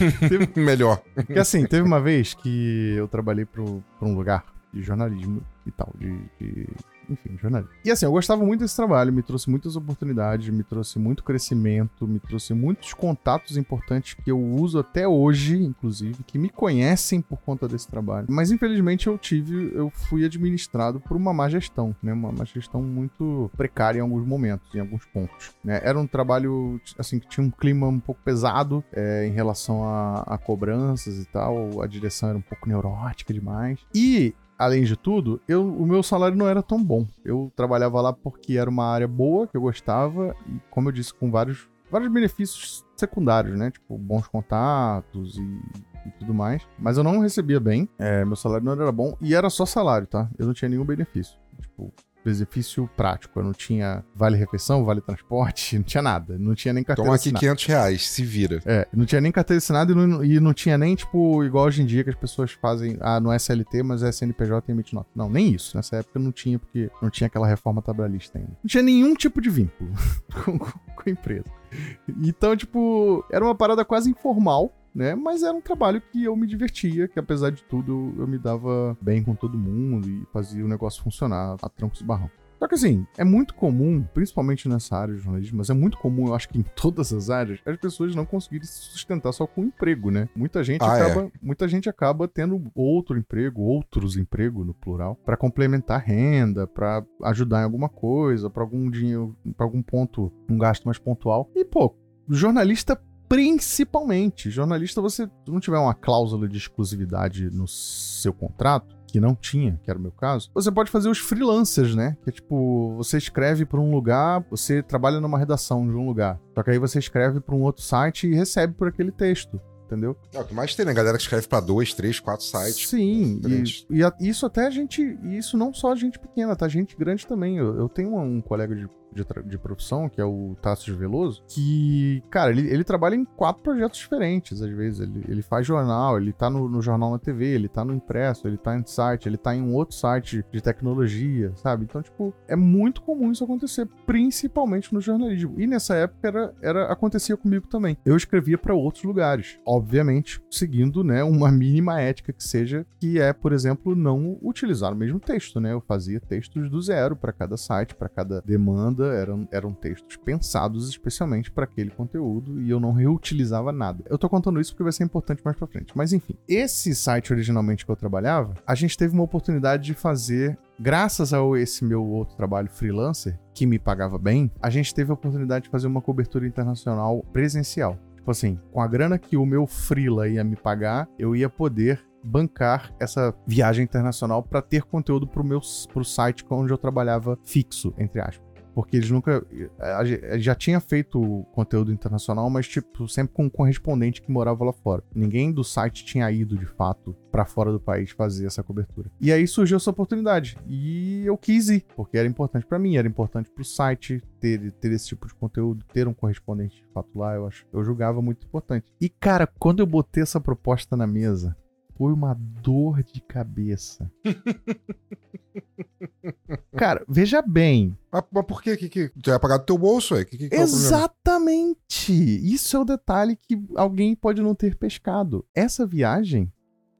Melhor. Porque assim, teve uma vez que eu trabalhei pro, pra um lugar de jornalismo e tal, de, de- Enfim, jornalismo. E assim, eu gostava muito desse trabalho, me trouxe muitas oportunidades, me trouxe muito crescimento, me trouxe muitos contatos importantes que eu uso até hoje, inclusive, que me conhecem por conta desse trabalho. Mas infelizmente eu tive, eu fui administrado por uma má gestão, né? Uma má gestão muito precária em alguns momentos, em alguns pontos. Né? Era um trabalho, assim, que tinha um clima um pouco pesado é, em relação a, a cobranças e tal. A direção era um pouco neurótica demais. E Além de tudo, eu, o meu salário não era tão bom. Eu trabalhava lá porque era uma área boa, que eu gostava, e como eu disse, com vários, vários benefícios secundários, né? Tipo, bons contatos e, e tudo mais. Mas eu não recebia bem, é, meu salário não era bom, e era só salário, tá? Eu não tinha nenhum benefício. Tipo, benefício prático. Eu não tinha vale refeição, vale transporte, não tinha nada. Não tinha nem carteira Toma aqui assinada. 500 reais, se vira. É, não tinha nem carteira assinada e não, e não tinha nem, tipo, igual hoje em dia que as pessoas fazem, ah, não é SLT, mas é CNPJ e emite nota. Não, nem isso. Nessa época não tinha, porque não tinha aquela reforma trabalhista ainda. Não tinha nenhum tipo de vínculo com, com- com a empresa. Então, tipo, era uma parada quase informal, né? Mas era um trabalho que eu me divertia, que apesar de tudo eu me dava bem com todo mundo e fazia o negócio funcionar a troncos e barrão. Só que assim, é muito comum, principalmente nessa área de jornalismo, mas é muito comum, eu acho que em todas as áreas, as pessoas não conseguirem se sustentar só com emprego, né? Muita gente Ah, é. acaba, muita gente acaba tendo outro emprego, outros empregos no plural, pra complementar a renda, pra ajudar em alguma coisa, pra algum dinheiro, para algum ponto, um gasto mais pontual. E pô, jornalista principalmente, jornalista você não tiver uma cláusula de exclusividade no seu contrato, que não tinha, que era o meu caso, você pode fazer os freelancers, né? Que é tipo, você escreve para um lugar, você trabalha numa redação de um lugar. Só que aí você escreve para um outro site e recebe por aquele texto, entendeu? É o que mais tem, né? Galera que escreve pra dois, três, quatro sites. Sim, e, e a- isso até gente, e isso não só gente pequena, tá? Gente grande também. Eu, eu tenho um colega de, de, de profissão, que é o Tasso Veloso, que, cara, ele, ele trabalha em quatro projetos diferentes, às vezes. Ele, ele faz jornal, ele tá no, no jornal na TV, ele tá no impresso, ele tá em site, ele tá em um outro site de tecnologia, sabe? Então, tipo, é muito comum isso acontecer, principalmente no jornalismo. E nessa época era, era acontecia comigo também. Eu escrevia para outros lugares, obviamente, seguindo, né, uma mínima ética que seja, que é, por exemplo, não utilizar o mesmo texto, né? Eu fazia textos do zero para cada site, para cada demanda, eram, eram textos pensados especialmente para aquele conteúdo e eu não reutilizava nada. Eu tô contando isso porque vai ser importante mais para frente. Mas enfim, esse site originalmente que eu trabalhava, a gente teve uma oportunidade de fazer graças a esse meu outro trabalho freelancer, que me pagava bem, a gente teve a oportunidade de fazer uma cobertura internacional presencial. Tipo assim, com a grana que o meu freela ia me pagar, eu ia poder bancar essa viagem internacional para ter conteúdo pro meu pro site onde eu trabalhava fixo, entre aspas. Porque eles nunca. Já tinha feito conteúdo internacional, mas, tipo, sempre com um correspondente que morava lá fora. Ninguém do site tinha ido, de fato, pra fora do país fazer essa cobertura. E aí surgiu essa oportunidade. E eu quis ir, porque era importante pra mim, era importante pro site ter, ter esse tipo de conteúdo, ter um correspondente de fato lá, eu acho. Eu julgava muito importante. E, cara, quando eu botei essa proposta na mesa, foi uma dor de cabeça. Cara, veja bem, Mas, mas por quê? Que, que, tu vai pagar do teu bolso, ué? Que, que, é o? Exatamente! Isso é o detalhe que alguém pode não ter pescado. Essa viagem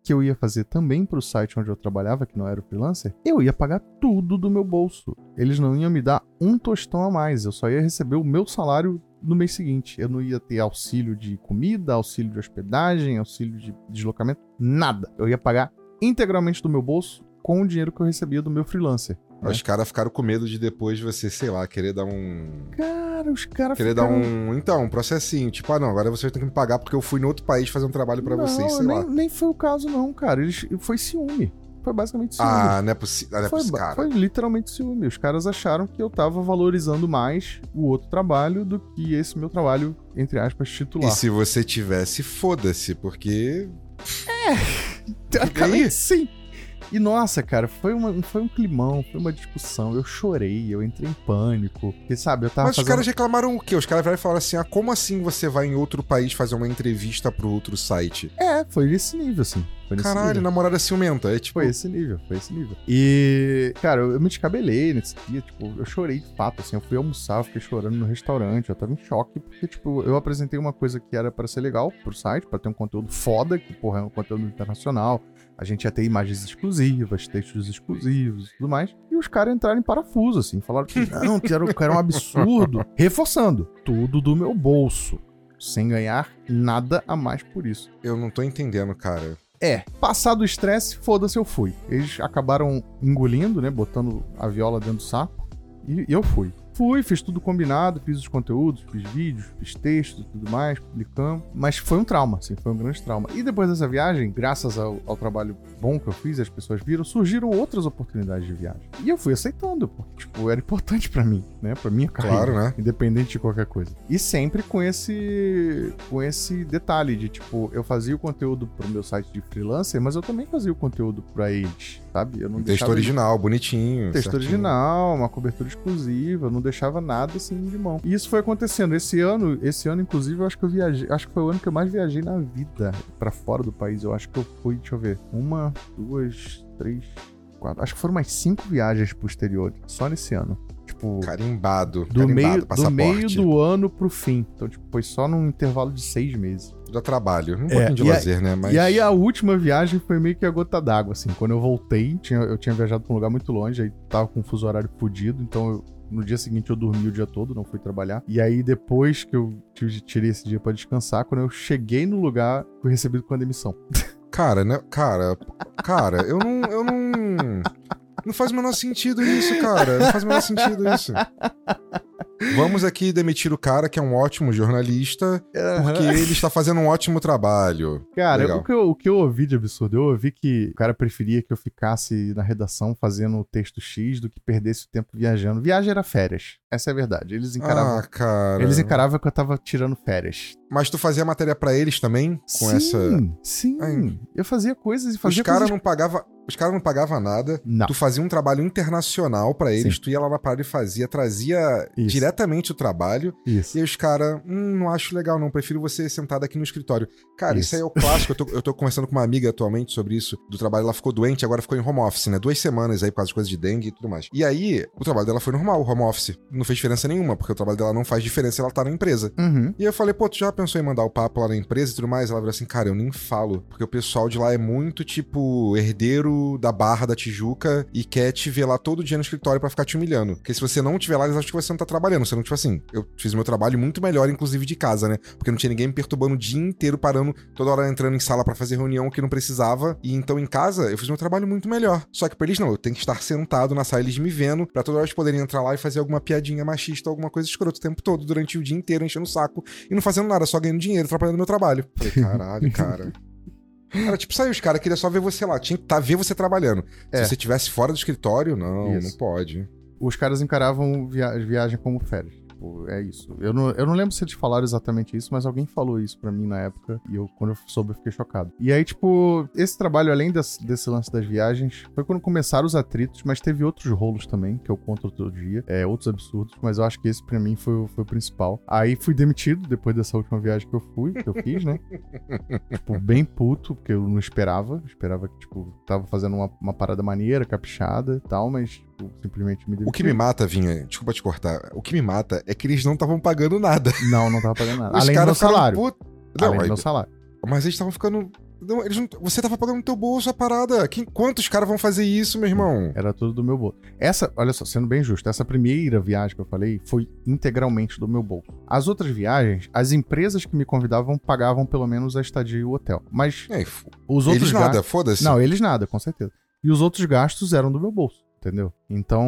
que eu ia fazer também pro site onde eu trabalhava, que não era o freelancer, eu ia pagar tudo do meu bolso. Eles não iam me dar um tostão a mais, eu só ia receber o meu salário no mês seguinte. Eu não ia ter auxílio de comida, auxílio de hospedagem, auxílio de deslocamento, nada. Eu ia pagar integralmente do meu bolso com o dinheiro que eu recebia do meu freelancer. Os caras ficaram com medo de depois você, sei lá, querer dar um. Cara, os caras Querer dar ficaram- um. Então, um processinho. Tipo, ah, não, agora você tem que me pagar porque eu fui no outro país fazer um trabalho pra não, vocês, sei nem, lá. nem foi o caso, não, cara. Eles, foi ciúme. Foi basicamente ciúme. Ah, não é possível. Ah, é foi, cara. foi literalmente ciúme. Os caras acharam que eu tava valorizando mais o outro trabalho do que esse meu trabalho, entre aspas, titular. E se você tivesse, foda-se, porque. Teoricamente, E aí? sim. E nossa, cara, foi, uma, foi um climão, foi uma discussão. Eu chorei, eu entrei em pânico. Porque, sabe, eu tava Mas os fazendo. caras reclamaram o quê? Os caras e falaram assim: ah, como assim você vai em outro país fazer uma entrevista pro outro site? É, foi nesse nível, assim. Foi nesse Caralho, nível. namorada ciumenta. É tipo. Foi esse nível, foi esse nível. E, cara, eu, eu me descabelei nesse dia, tipo, eu chorei de fato, assim, eu fui almoçar, eu fiquei chorando no restaurante, eu tava em choque, porque, tipo, eu apresentei uma coisa que era pra ser legal pro site, pra ter um conteúdo foda, que, porra, é um conteúdo internacional, a gente ia ter imagens exclusivas, textos exclusivos e tudo mais, e os caras entraram em parafuso, assim, falaram que não, que era, que era um absurdo, reforçando, tudo do meu bolso, sem ganhar nada a mais por isso. Eu não tô entendendo, cara. É, passado o estresse, foda-se, eu fui. Eles acabaram engolindo, né? Botando a viola dentro do saco. E eu fui. Fui, fiz tudo combinado, fiz os conteúdos, fiz vídeos, fiz textos e tudo mais, publicamos. Mas foi um trauma, assim, foi um grande trauma. E depois dessa viagem, graças ao, ao trabalho bom que eu fiz, as pessoas viram, surgiram outras oportunidades de viagem. E eu fui aceitando, porque, tipo, era importante pra mim, né? Pra minha carreira. Claro, né? Independente de qualquer coisa. E sempre com esse com esse detalhe de tipo, eu fazia o conteúdo pro meu site de freelancer, mas eu também fazia o conteúdo pra eles, sabe? Eu não Texto original, bonitinho. texto certinho. original, uma cobertura exclusiva, não deixava nada assim de mão. E isso foi acontecendo esse ano, esse ano inclusive, eu acho que eu viajei, acho que foi o ano que eu mais viajei na vida pra fora do país. Eu acho que eu fui, deixa eu ver, uma, duas, três, quatro, acho que foram mais cinco viagens pro exterior só nesse ano. Tipo, Carimbado. do carimbado, meio, do passaporte. meio do ano pro fim. Então, tipo, foi só num intervalo de seis meses. Dá trabalho. Um É, pouquinho de lazer, né? Mas... E aí a última viagem foi meio que a gota d'água, assim. Quando eu voltei, tinha, eu tinha viajado pra um lugar muito longe, aí tava com um fuso horário fudido, então eu- no dia seguinte eu dormi o dia todo, não fui trabalhar. E aí depois que eu tirei esse dia pra descansar, quando eu cheguei no lugar, fui recebido com a demissão. Cara, né? Cara, cara, eu não. Eu não. Não faz o menor sentido isso, cara. Não faz o menor sentido isso. Vamos aqui demitir o cara que é um ótimo jornalista, porque ele está fazendo um ótimo trabalho. Cara, o que, eu, o que eu ouvi de absurdo, eu ouvi que o cara preferia que eu ficasse na redação fazendo o texto X do que perdesse o tempo viajando. Viagem era férias. Essa é a verdade. Eles encaravam. Ah, cara. Eles encaravam que eu tava tirando férias. Mas tu fazia matéria pra eles também? Com sim, essa. Sim. Ai. Eu fazia coisas e Os fazia caras coisas. não pagavam. Os caras não pagavam nada. Não. Tu fazia um trabalho internacional pra eles, Sim. tu ia lá na parada e fazia, trazia Isso. diretamente o trabalho. Isso. E os caras, hum, não acho legal, não. Prefiro você sentado aqui no escritório. Cara, isso, Isso. aí é o clássico. Eu tô, eu tô conversando com uma amiga atualmente sobre isso, do trabalho. Ela ficou doente, agora ficou em home office, né? Duas semanas aí por causa de coisas de dengue e tudo mais. E aí, o trabalho dela foi normal, home office. Não fez diferença nenhuma, porque o trabalho dela não faz diferença se ela tá na empresa. Uhum. E eu falei, pô, tu já pensou em mandar o papo lá na empresa e tudo mais? Ela virou assim, cara, eu nem falo. Porque o pessoal de lá é muito, tipo, herdeiro da barra da Tijuca e quer te ver lá todo dia no escritório pra ficar te humilhando. Porque se você não tiver lá, eles acham que você não tá trabalhando. Você não, tipo assim, eu fiz meu trabalho muito melhor, inclusive de casa, né? Porque não tinha ninguém me perturbando o dia inteiro, parando, toda hora entrando em sala pra fazer reunião que não precisava. E então em casa, eu fiz meu trabalho muito melhor. Só que pra eles não, eu tenho que estar sentado na sala, eles me vendo, pra toda hora eles poderem entrar lá e fazer alguma piadinha machista, alguma coisa escrota o tempo todo, durante o dia inteiro, enchendo o saco e não fazendo nada, só ganhando dinheiro, atrapalhando meu trabalho. Falei, caralho, cara. Cara, tipo, saiu os caras, queria só ver você lá. Tinha que tá, ver você trabalhando. É. Se você estivesse fora do escritório, não, Isso. não pode. os caras encaravam via viagem como férias. Tipo, é isso. Eu não, eu não lembro se eles falaram exatamente isso, mas alguém falou isso para mim na época. E eu, quando eu soube, eu fiquei chocado. E aí, tipo, esse trabalho, além desse, desse lance das viagens, foi quando começaram os atritos, mas teve outros rolos também, que eu conto outro dia. É, outros absurdos, mas eu acho que esse para mim foi, foi o principal. Aí fui demitido depois dessa última viagem que eu fui, que eu fiz, né? tipo, bem puto, porque eu não esperava. esperava que, tipo, tava fazendo uma, uma parada maneira, caprichada e tal, mas tipo, simplesmente me O que me mata, Vinha, desculpa te cortar, o que me mata é que eles não estavam pagando nada. Não, não tava pagando nada. Os Além do meu salário. Put... Não, Além do meu salário. Mas eles estavam ficando não, eles não, você tava pagando no teu bolso a parada. Quem, quantos caras vão fazer isso, meu irmão? Era tudo do meu bolso. Essa, olha só, sendo bem justo, essa primeira viagem que eu falei foi integralmente do meu bolso. As outras viagens, as empresas que me convidavam pagavam pelo menos a estadia e o hotel. Mas é, os outros eles nada, foda-se. Não, eles nada, com certeza. E os outros gastos eram do meu bolso entendeu? Então,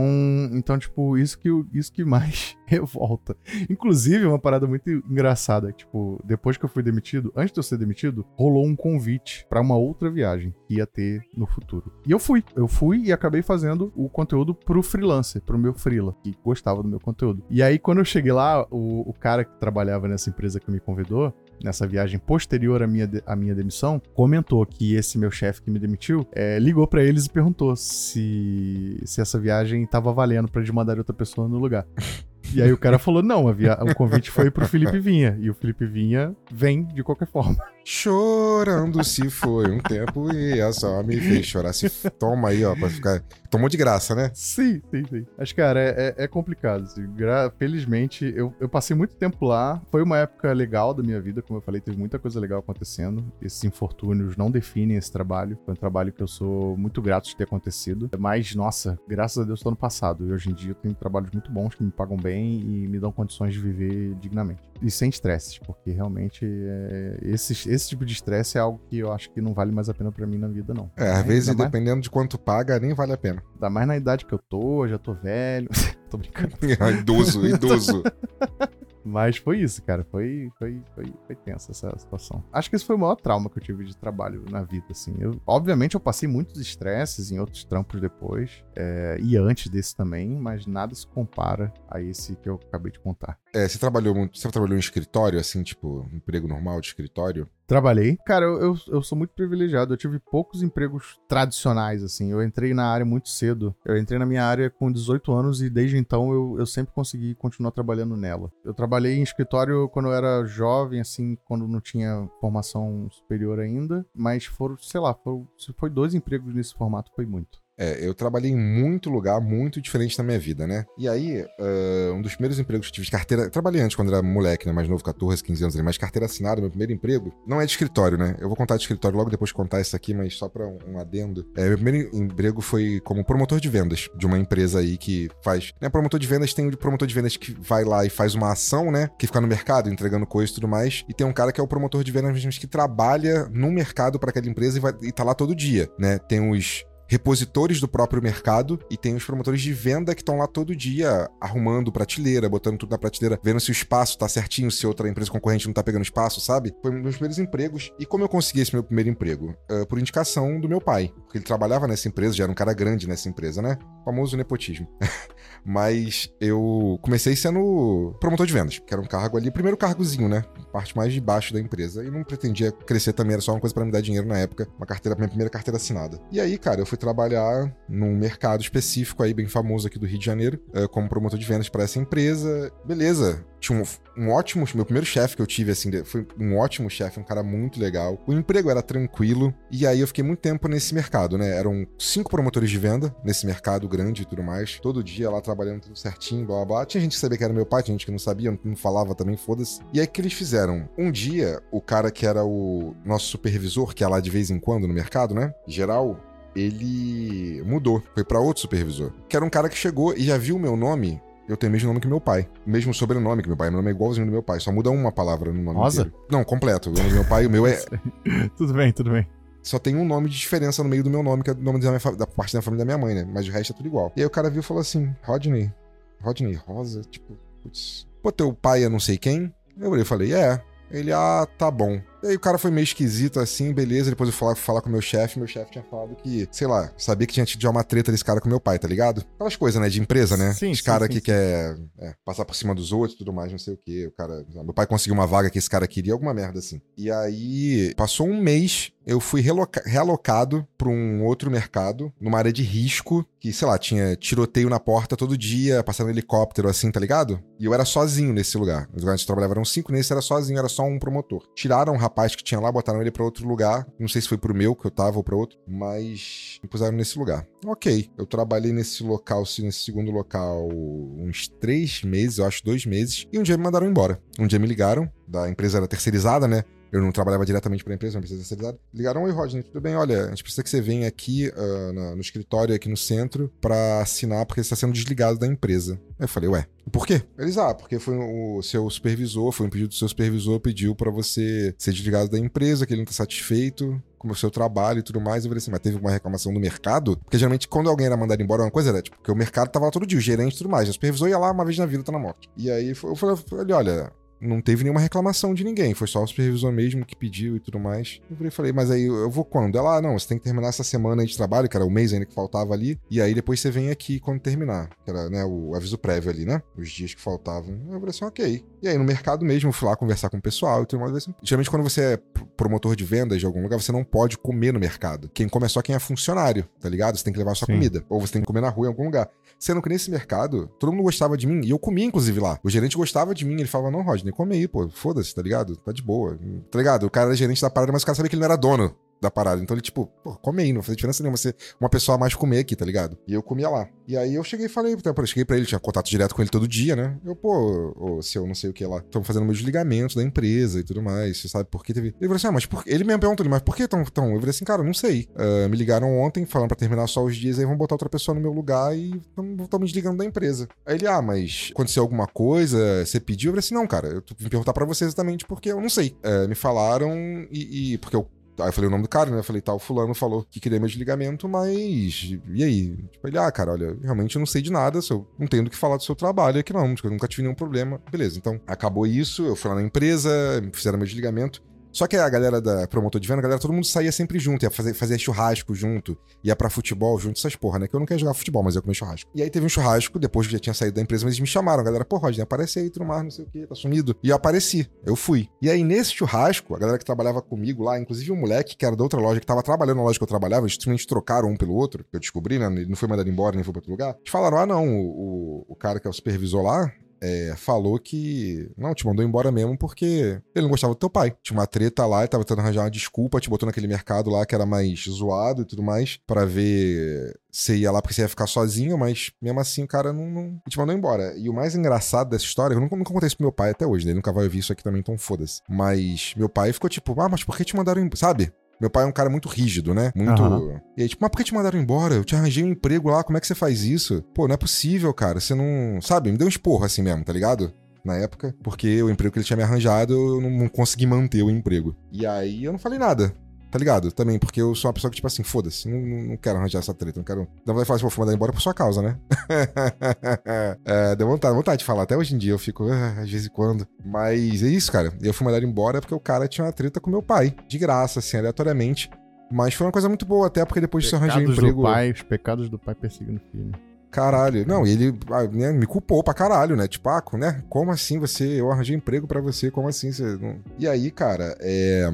então tipo, isso que, isso que mais revolta. Inclusive, uma parada muito engraçada, tipo, depois que eu fui demitido, antes de eu ser demitido, rolou um convite para uma outra viagem que ia ter no futuro. E eu fui, eu fui e acabei fazendo o conteúdo pro freelancer, pro meu freela, que gostava do meu conteúdo. E aí, quando eu cheguei lá, o, o cara que trabalhava nessa empresa que me convidou, nessa viagem posterior à minha, à minha demissão, comentou que esse meu chefe que me demitiu é, ligou para eles e perguntou se, se essa viagem tava valendo para eles outra pessoa no lugar. E aí o cara falou: não, via... o convite foi pro Felipe Vinha. E o Felipe Vinha vem de qualquer forma. Chorando se foi um tempo e a só me fez chorar. Se toma aí, ó, pra ficar. Tomou de graça, né? Sim, sim, sim. Mas, cara, é, é, é complicado. Assim. Gra... Felizmente, eu, eu passei muito tempo lá. Foi uma época legal da minha vida, como eu falei, teve muita coisa legal acontecendo. Esses infortúnios não definem esse trabalho. Foi um trabalho que eu sou muito grato de ter acontecido. Mas, nossa, graças a Deus, tô no passado. E hoje em dia eu tenho trabalhos muito bons que me pagam bem bem e me dão condições de viver dignamente. E sem estresses, porque realmente é, esse, esse tipo de estresse é algo que eu acho que não vale mais a pena para mim na vida, não. É, às é, vezes, dependendo mais... de quanto paga, nem vale a pena. Ainda mais na idade que eu tô, já tô velho. tô brincando. idoso, idoso. Mas foi isso, cara. Foi, foi, foi, foi tensa essa situação. Acho que esse foi o maior trauma que eu tive de trabalho na vida, assim. Eu, obviamente, eu passei muitos estresses em outros trampos depois. É, e antes desse também, mas nada se compara a esse que eu acabei de contar. É, você trabalhou muito. Você trabalhou em escritório, assim, tipo, emprego normal de escritório? Trabalhei. Cara, eu, eu, eu, sou muito privilegiado. Eu tive poucos empregos tradicionais, assim. Eu entrei na área muito cedo. Eu entrei na minha área com 18 anos e desde então eu, eu sempre consegui continuar trabalhando nela. Eu trabalhei em escritório quando eu era jovem, assim, quando não tinha formação superior ainda. Mas foram, sei lá, foram, se foi dois empregos nesse formato, foi muito. É, eu trabalhei em muito lugar muito diferente na minha vida, né? E aí, uh, um dos primeiros empregos que eu tive de carteira. Trabalhei antes quando era moleque, né? Mais novo, 14, 15 anos, mas carteira assinada, meu primeiro emprego, não é de escritório, né? Eu vou contar de escritório logo depois de contar isso aqui, mas só pra um, um adendo. É, meu primeiro emprego foi como promotor de vendas de uma empresa aí que faz. Né? Promotor de vendas tem o promotor de vendas que vai lá e faz uma ação, né? Que fica no mercado entregando coisa e tudo mais. E tem um cara que é o promotor de vendas que trabalha no mercado para aquela empresa e, vai, e tá lá todo dia, né? Tem os repositores do próprio mercado e tem os promotores de venda que estão lá todo dia arrumando prateleira, botando tudo na prateleira, vendo se o espaço tá certinho, se outra empresa concorrente não tá pegando espaço, sabe? Foi um dos meus primeiros empregos. E como eu consegui esse meu primeiro emprego? Uh, por indicação do meu pai, porque ele trabalhava nessa empresa, já era um cara grande nessa empresa, né? O famoso nepotismo. Mas eu comecei sendo promotor de vendas, que era um cargo ali, primeiro cargozinho, né? Parte mais de baixo da empresa. E não pretendia crescer também, era só uma coisa para me dar dinheiro na época, uma carteira, minha primeira carteira assinada. E aí, cara, eu fui trabalhar num mercado específico aí, bem famoso aqui do Rio de Janeiro, uh, como promotor de vendas para essa empresa. Beleza, tinha um, um ótimo. Meu primeiro chefe que eu tive, assim, foi um ótimo chefe, um cara muito legal. O emprego era tranquilo. E aí eu fiquei muito tempo nesse mercado, né? Eram cinco promotores de venda nesse mercado grande e tudo mais. Todo dia lá trabalhando tudo certinho, blá blá blá. Tinha gente que sabia que era meu pai, tinha gente que não sabia, não falava também, foda-se. E aí o que eles fizeram? Um dia, o cara que era o nosso supervisor, que é lá de vez em quando no mercado, né? Geral, ele mudou, foi para outro supervisor, que era um cara que chegou e já viu o meu nome eu tenho o mesmo nome que meu pai. O mesmo sobrenome que meu pai. Meu nome é igualzinho do meu pai. Só muda uma palavra no nome Rosa? Inteiro. Não, completo. O nome do meu pai, o meu é. tudo bem, tudo bem. Só tem um nome de diferença no meio do meu nome, que é o nome da, minha, da parte da família da minha mãe, né? Mas o resto é tudo igual. E aí o cara viu e falou assim: Rodney. Rodney Rosa? Tipo, putz. Pô, teu pai é não sei quem? Eu falei: É. Ele, ah, tá bom. E aí o cara foi meio esquisito assim, beleza. Depois eu fui falar com o meu chefe, meu chefe tinha falado que, sei lá, sabia que tinha tido já uma treta desse cara com meu pai, tá ligado? Aquelas coisas, né, de empresa, né? Sim, Os sim, caras sim, que sim. quer é, passar por cima dos outros e tudo mais, não sei o quê. O cara. Meu pai conseguiu uma vaga que esse cara queria, alguma merda assim. E aí, passou um mês, eu fui reloca- realocado pra um outro mercado, numa área de risco, que, sei lá, tinha tiroteio na porta todo dia, passando helicóptero assim, tá ligado? E eu era sozinho nesse lugar. Os lugares que eu trabalhava eram cinco, nesse era sozinho, era só um promotor. Tiraram um rapaz que tinha lá, botaram ele pra outro lugar. Não sei se foi pro meu, que eu tava, ou pra outro, mas me puseram nesse lugar. Ok, eu trabalhei nesse local, nesse segundo local, uns três meses, eu acho, dois meses, e um dia me mandaram embora. Um dia me ligaram, da empresa era terceirizada, né? Eu não trabalhava diretamente para a empresa, uma empresa terceirizada. Ligaram, oi, Rodney, tudo bem? Olha, a gente precisa que você venha aqui ah, na- no escritório, aqui no centro, para assinar, porque você está sendo desligado da empresa. Aí eu falei, ué, por quê? Eles, ah, porque foi o seu supervisor, foi um pedido do seu supervisor, pediu para você ser desligado da empresa, que ele não tá satisfeito com o seu trabalho e tudo mais. Eu falei assim, mas teve uma reclamação do mercado? Porque geralmente quando alguém era mandado embora, uma coisa era, tipo, porque o mercado tava lá todo dia, o gerente e tudo mais. O supervisor ia lá uma vez na vida, tá na morte. E aí eu falei, eu falei olha, não teve nenhuma reclamação de ninguém, foi só o supervisor mesmo que pediu e tudo mais. Eu falei, mas aí eu vou quando? Ela, ah, não, você tem que terminar essa semana aí de trabalho, que era o mês ainda que faltava ali, e aí depois você vem aqui quando terminar, que era, né, o aviso prévio ali, né, os dias que faltavam. Eu falei assim, ok. E aí no mercado mesmo, eu fui lá conversar com o pessoal e tudo mais. Assim. Geralmente quando você é pr- promotor de vendas de algum lugar, você não pode comer no mercado. Quem come é só quem é funcionário, tá ligado? Você tem que levar a sua Sim. comida, ou você tem que comer na rua em algum lugar. Sendo que nesse mercado, todo mundo gostava de mim, e eu comia, inclusive, lá. O gerente gostava de mim, ele falava, não, Rodney, come aí, pô, foda-se, tá ligado? Tá de boa. Tá ligado? O cara era gerente da parada, mas o cara sabia que ele não era dono da parada. Então ele, tipo, pô, come aí, não faz diferença nenhuma você uma pessoa a mais comer aqui, tá ligado? E eu comia lá. E aí eu cheguei e falei, então, eu cheguei pra ele, tinha contato direto com ele todo dia, né? Eu, pô, ô, seu não sei o que lá, estão fazendo meu desligamento da empresa e tudo mais, você sabe por que teve. Ele falou assim, ah, mas por... ele mesmo perguntou, mas por que tão, tão? Eu falei assim, cara, não sei. Ah, me ligaram ontem, falando pra terminar só os dias, aí vão botar outra pessoa no meu lugar e estão me desligando da empresa. Aí ele, ah, mas aconteceu alguma coisa, você pediu? Eu falei assim, não, cara, eu vim perguntar pra você exatamente porque eu não sei. É, me falaram e, e- porque eu Aí eu falei o nome do cara, né? Eu falei, tal, fulano falou que queria meu desligamento, mas. E aí? Tipo, ele, ah, cara, olha, realmente eu não sei de nada, eu não tenho do que falar do seu trabalho aqui, não. Tipo, eu nunca tive nenhum problema. Beleza, então acabou isso, eu fui lá na empresa, fizeram meu desligamento. Só que a galera da promotor de venda, a galera, todo mundo saía sempre junto, ia fazer, fazer churrasco junto, ia pra futebol junto, essas porra, né? Que eu não quero jogar futebol, mas eu comer churrasco. E aí teve um churrasco, depois que já tinha saído da empresa, mas eles me chamaram, a galera, pô, Rodney, aparece aí, mais, não sei o que, tá sumido. E eu apareci, eu fui. E aí nesse churrasco, a galera que trabalhava comigo lá, inclusive um moleque que era da outra loja, que tava trabalhando na loja que eu trabalhava, eles simplesmente trocaram um pelo outro, que eu descobri, né? Ele não foi mandado embora, nem foi pra outro lugar. Eles falaram, ah, não, o, o, o cara que é o supervisor lá, é, falou que não, te mandou embora mesmo porque ele não gostava do teu pai. Tinha uma treta lá e tava tentando arranjar uma desculpa, te botou naquele mercado lá que era mais zoado e tudo mais, pra ver se ia lá porque você ia ficar sozinho, mas mesmo assim o cara não, não- te mandou embora. E o mais engraçado dessa história, eu nunca, nunca contei isso pro meu pai até hoje, né? Ele nunca vai ouvir isso aqui também, então foda-se. Mas meu pai ficou tipo, ah, mas por que te mandaram embora? Sabe? Meu pai é um cara muito rígido, né? Muito. Aham. E aí, tipo, mas por que te mandaram embora? Eu te arranjei um emprego lá, como é que você faz isso? Pô, não é possível, cara. Você não. Sabe? Me deu um esporro assim mesmo, tá ligado? Na época, porque o emprego que ele tinha me arranjado, eu não consegui manter o emprego. E aí eu não falei nada. Tá ligado? Também, porque eu sou uma pessoa que, tipo assim, foda-se, não, não, não quero arranjar essa treta, não quero. Vontade de falar assim, fui mandar embora por sua causa, né? é, deu vontade, vontade de falar. Até hoje em dia eu fico, ah, às vezes quando. Mas é isso, cara. Eu fui mandado embora porque o cara tinha uma treta com meu pai, de graça, assim, aleatoriamente. Mas foi uma coisa muito boa, até porque depois disso eu arranjei um emprego. do pai, os pecados do pai perseguindo o filho. Caralho. Não, e ele ah, né, me culpou pra caralho, né? Tipo, ah, né? Como assim você. Eu arranjei emprego pra você, como assim você. Não... E aí, cara, é.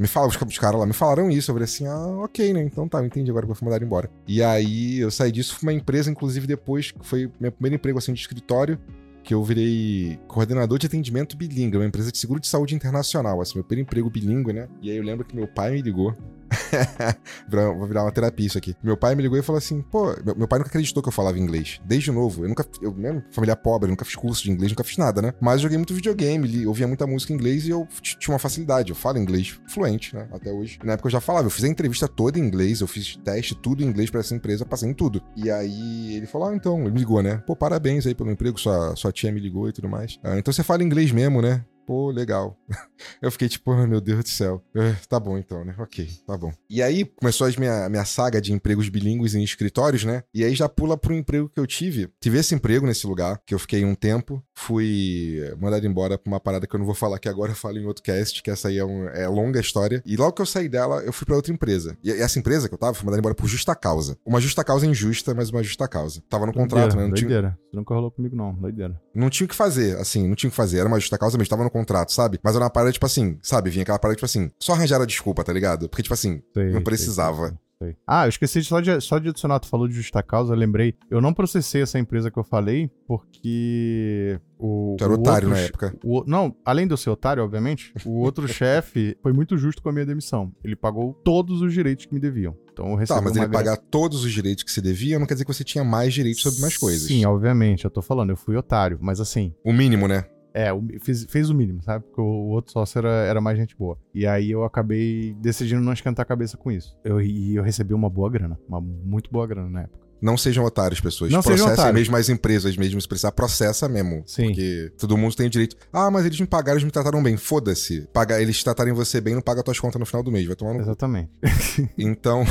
Me fala, os, os caras lá me falaram isso. Eu falei assim, ah, ok, né? Então tá, entendi agora que eu fui mandado embora. E aí eu saí disso, fui uma empresa, inclusive, depois, que foi meu primeiro emprego assim de escritório, que eu virei coordenador de atendimento bilíngue, uma empresa de seguro de saúde internacional, assim, meu primeiro emprego bilíngue, né? E aí eu lembro que meu pai me ligou. Vou virar uma terapia isso aqui. Meu pai me ligou e falou assim: pô, meu, pai nunca acreditou que eu falava inglês. Desde novo. Eu nunca. Eu mesmo, família pobre, eu nunca fiz curso de inglês, nunca fiz nada, né? Mas eu joguei muito videogame, li- ouvia muita música em inglês e eu tinha uma facilidade. Eu falo inglês fluente, né? Até hoje. Na época eu já falava, eu fiz a entrevista toda em inglês, eu fiz teste, tudo em inglês pra essa empresa, passei em tudo. E aí ele falou: ah, então, ele me ligou, né? Pô, parabéns aí pelo emprego, sua, sua tia me ligou e tudo mais. Ah, então você fala inglês mesmo, né? Pô, legal. Eu fiquei tipo, oh, meu Deus do céu. É, tá bom então, né? Ok, tá bom. E aí começou a minha, minha saga de empregos bilíngues em escritórios, né? E aí já pula pro emprego que eu tive. Tive esse emprego nesse lugar, que eu fiquei um tempo. Fui mandado embora pra uma parada que eu não vou falar aqui agora, eu falo em outro cast, que essa aí é, um, é longa história. E logo que eu saí dela, eu fui pra outra empresa. E essa empresa que eu tava, fui mandado embora por justa causa. Uma justa causa injusta, mas uma justa causa. Tava no contrato, doideira, né? Não tinha, Doideira. Isso nunca rolou comigo, não. Doideira. não tinha o que fazer, assim, não tinha o que fazer. Era uma justa causa, mas tava no contrato, sabe? Mas era uma parada, tipo assim, sabe? Vinha aquela parada, tipo assim, só arranjar a desculpa, tá ligado? Porque, tipo assim, Sei, não precisava. sei, sei. Ah, eu esqueci de, só, de, só de adicionar, tu falou de justa causa, eu lembrei. Eu não processei essa empresa que eu falei, porque o. Tu era o otário outro na época. o- não, além eu ser otário, obviamente, o outro chefe foi muito justo com a minha demissão. Ele pagou todos os direitos que me deviam. Então eu recebi Tá, mas ele pagar todos os direitos que você devia não quer dizer que você tinha mais direitos sobre mais coisas. Sim, obviamente, eu tô falando, eu fui otário, mas assim, O mínimo, né? É, fez o mínimo, sabe? Porque o, o outro sócio era, era mais gente boa. E aí eu acabei decidindo não esquentar a cabeça com isso. Eu, e eu recebi uma boa grana, uma muito boa grana na época. Não sejam otários, pessoas. Não sejam Processem otários. mesmo as empresas, mesmo se precisar, processa mesmo. Sim. Porque todo mundo tem o direito. Ah, mas eles me pagaram, eles me trataram bem. Foda-se. Paga, eles tratarem você bem, não paga tuas contas no final do mês. Vai tomar no. Exatamente. Então,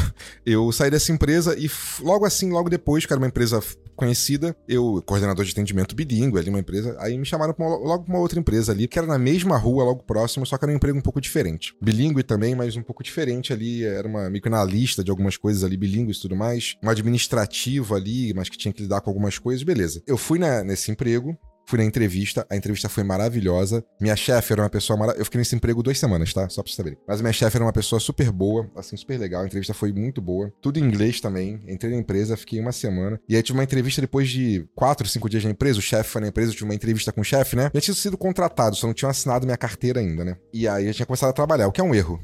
eu saí dessa empresa e logo assim, logo depois, que era uma empresa conhecida, eu, coordenador de atendimento bilíngue ali, uma empresa, aí me chamaram pra uma- logo pra uma outra empresa ali, que era na mesma rua, logo próximo, só que era um emprego um pouco diferente. Bilíngue também, mas um pouco diferente ali, era uma meio que analista de algumas coisas ali, bilíngues e tudo mais, um administrativo ali, mas que tinha que lidar com algumas coisas, beleza. Eu fui na- nesse emprego, Fui na entrevista, a entrevista foi maravilhosa. Minha chefe era uma pessoa maravilhosa. Eu fiquei nesse emprego duas semanas, tá? Só pra vocês saberem. Mas minha chefe era uma pessoa super boa, assim, super legal. A entrevista foi muito boa. Tudo em inglês também. Entrei na empresa, fiquei uma semana. E aí tive uma entrevista depois de quatro, cinco dias na empresa. O chefe foi na empresa, eu tive uma entrevista com o chefe, né? Já tinha sido contratado, só não tinha assinado minha carteira ainda, né? E aí eu tinha começado a trabalhar, o que é um erro.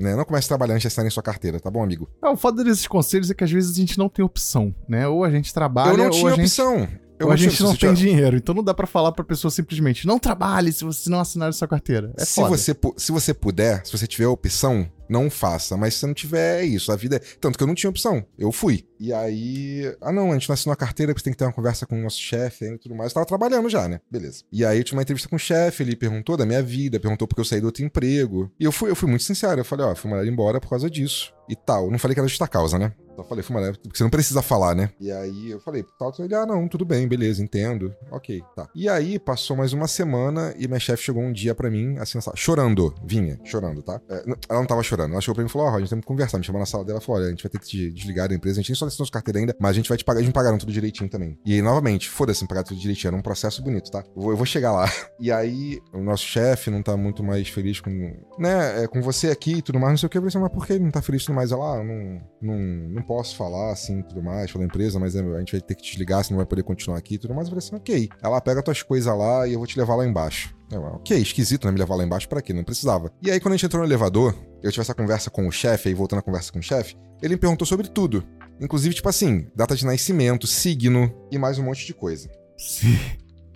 Né? Não comece a trabalhar antes de assinar sua carteira, tá bom, amigo? Ah, o foda desses conselhos é que às vezes a gente não tem opção, né? Ou a gente trabalha, eu não ou tinha a gente, opção. Eu ou a gente não tem dinheiro. Então não dá pra falar pra pessoa simplesmente, não trabalhe se você não assinar sua carteira. É se, foda. você, se você puder, se você tiver a opção, não faça. Mas se não tiver, é isso. A vida é. Tanto que eu não tinha opção. Eu fui. E aí. Ah, não, a gente não assinou a carteira, porque tem que ter uma conversa com o nosso chefe e tudo mais. Eu tava trabalhando já, né? Beleza. E aí eu tive uma entrevista com o chefe, ele perguntou da minha vida, perguntou porque eu saí do outro emprego. E eu fui, eu fui muito sincero. Eu falei, ó, fui mandado embora por causa disso. E tal. Não falei que era justa causa, né? Só falei, fui mandado. Porque você não precisa falar, né? E aí eu falei, tal. Ele, ah, não, tudo bem, beleza, entendo. Ok, tá. E aí passou mais uma semana e minha chefe chegou um dia pra mim, assim, chorando. Vinha, chorando, tá? É, ela não tava chorando. Ela chegou pra mim e falou: Ó, a gente tem que conversar. Me chamou na sala dela e falou: Olha, a gente vai ter que te desligar da empresa. A gente nem só assinou sua carteira ainda, mas a gente vai te pagar. Eles me pagaram tudo direitinho também. E aí, novamente, foda-se, me pagaram tudo direitinho. Era um processo bonito, tá? Eu vou, chegar lá. E aí, o nosso chefe não tá muito mais feliz com, né, é, com você aqui e tudo mais, não sei o que. Eu falei assim, mas por que ele não tá feliz e tudo mais? Ela, ah, não, não, não posso falar assim tudo mais pela empresa, mas é, a gente vai ter que te desligar, você não vai poder continuar aqui tudo mais. Eu falei assim, ok. Ela pega tuas coisas lá e eu vou te levar lá embaixo. Eu, ok, esquisito, né? Me levar lá embaixo pra quê? Não precisava. E aí, quando a gente entrou no elevador, eu tive essa conversa com o chefe, aí voltando a conversa com o chefe, ele me perguntou sobre tudo. Inclusive, tipo assim, data de nascimento, signo e mais um monte de coisa. Sim.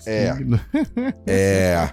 É. Signo. É.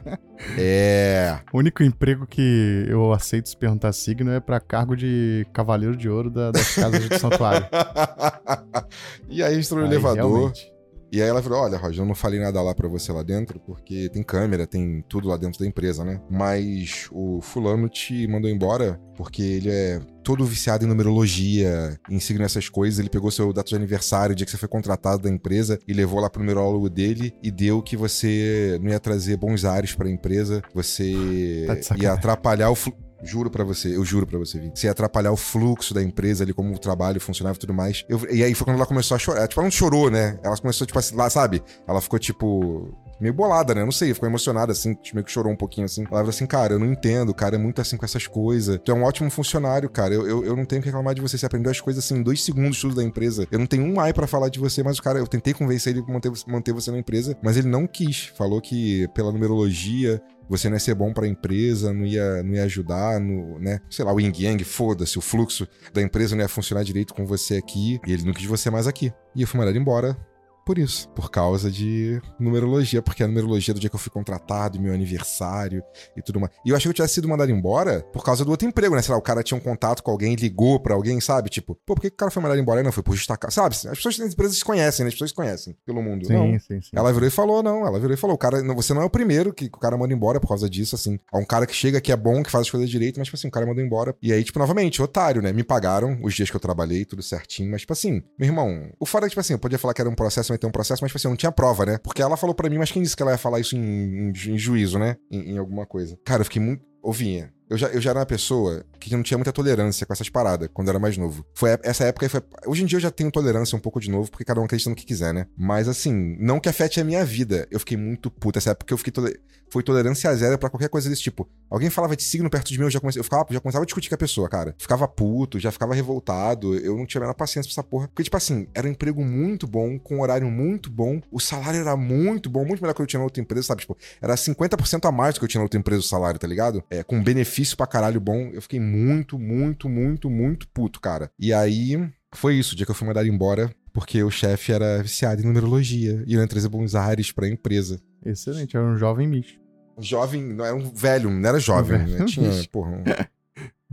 É. O único emprego que eu aceito se perguntar signo é pra cargo de cavaleiro de ouro da- das casas de santuário. e aí a gente entrou no Aí, elevador. realmente. E aí ela falou: Olha, Roger, eu não falei nada lá pra você lá dentro, porque tem câmera, tem tudo lá dentro da empresa, né? Mas o fulano te mandou embora porque ele é todo viciado em numerologia, em signo essas coisas. Ele pegou seu data de aniversário, o dia que você foi contratado da empresa, e levou lá pro numerólogo dele e deu que você não ia trazer bons ares pra empresa, você Tá ia atrapalhar o flu... Juro pra você, eu juro pra você, Vini. Você ia atrapalhar o fluxo da empresa ali, como o trabalho funcionava e tudo mais. Eu- e aí foi quando ela começou a chorar. Tipo, ela não chorou, né? Ela começou, tipo assim, lá, sabe? Ela ficou, tipo, meio bolada, né? Não sei, ficou emocionada, assim, tipo, meio que chorou um pouquinho, assim. Ela falou assim, cara, eu não entendo, cara é muito assim com essas coisas. Tu é um ótimo funcionário, cara. Eu, eu, eu não tenho que reclamar de você. Você aprendeu as coisas, assim, em dois segundos tudo da empresa. Eu não tenho um ai pra falar de você, mas o cara, eu tentei convencer ele pra manter, manter você na empresa, mas ele não quis. Falou que pela numerologia você não ia ser bom pra empresa, não ia, não ia ajudar, no, né? Sei lá, o yin yang, foda-se, o fluxo da empresa não ia funcionar direito com você aqui, e ele não quis você mais aqui. E eu fui mandado embora por isso. Por causa de numerologia, porque a numerologia do dia que eu fui contratado, meu aniversário e tudo mais. E eu achei que eu tivesse sido mandado embora por causa do outro emprego, né? Sei lá, o cara tinha um contato com alguém, ligou pra alguém, sabe? Tipo, pô, por que o cara foi mandado embora? Não, foi por justa causa. Sabe? As pessoas das empresas se conhecem, né? As pessoas se conhecem pelo mundo. Sim, não. sim, sim. Ela virou e falou, não. Ela virou e falou, o cara, não, você não é o primeiro que o cara manda embora por causa disso, assim. É um cara que chega que é bom, que faz as coisas direito, mas, tipo assim, o cara mandou embora. E aí, tipo, novamente, otário, né? Me pagaram os dias que eu trabalhei, tudo certinho. Mas, tipo assim, meu irmão, o fora, tipo assim, eu podia falar que era um processo, ter um processo, mas, tipo assim, eu não tinha prova, né? Porque ela falou pra mim, mas quem disse que ela ia falar isso em, em- em juízo, né? Em, em alguma coisa. Cara, eu fiquei muito. Ouvinha. Eu já, eu já era uma pessoa que não tinha muita tolerância com essas paradas quando eu era mais novo. Foi essa época foi. Hoje em dia eu já tenho tolerância um pouco de novo, porque cada um acredita no que quiser, né? Mas assim, não que afete a minha vida. Eu fiquei muito puto. Essa época eu fiquei. Tole... Foi tolerância zero pra qualquer coisa desse tipo. Alguém falava de signo perto de mim, eu já, comecei, eu ficava, já começava a discutir com a pessoa, cara. Ficava puto, já ficava revoltado. Eu não tinha a menor paciência pra essa porra. Porque, tipo assim, era um emprego muito bom, com um horário muito bom. O salário era muito bom, muito melhor que eu tinha na outra empresa, sabe? Tipo, era 50% a mais do que eu tinha na outra empresa o salário, tá ligado? É, com benefício pra caralho bom. Eu fiquei muito, muito, muito, muito puto, cara. E aí, foi isso, o dia que eu fui mandado embora, porque o chefe era viciado em numerologia e eu ia trazer bons ares pra empresa. Excelente, era um jovem misto. Jovem, não era um velho, não era jovem, Um né? Tinha, bicho. porra, um-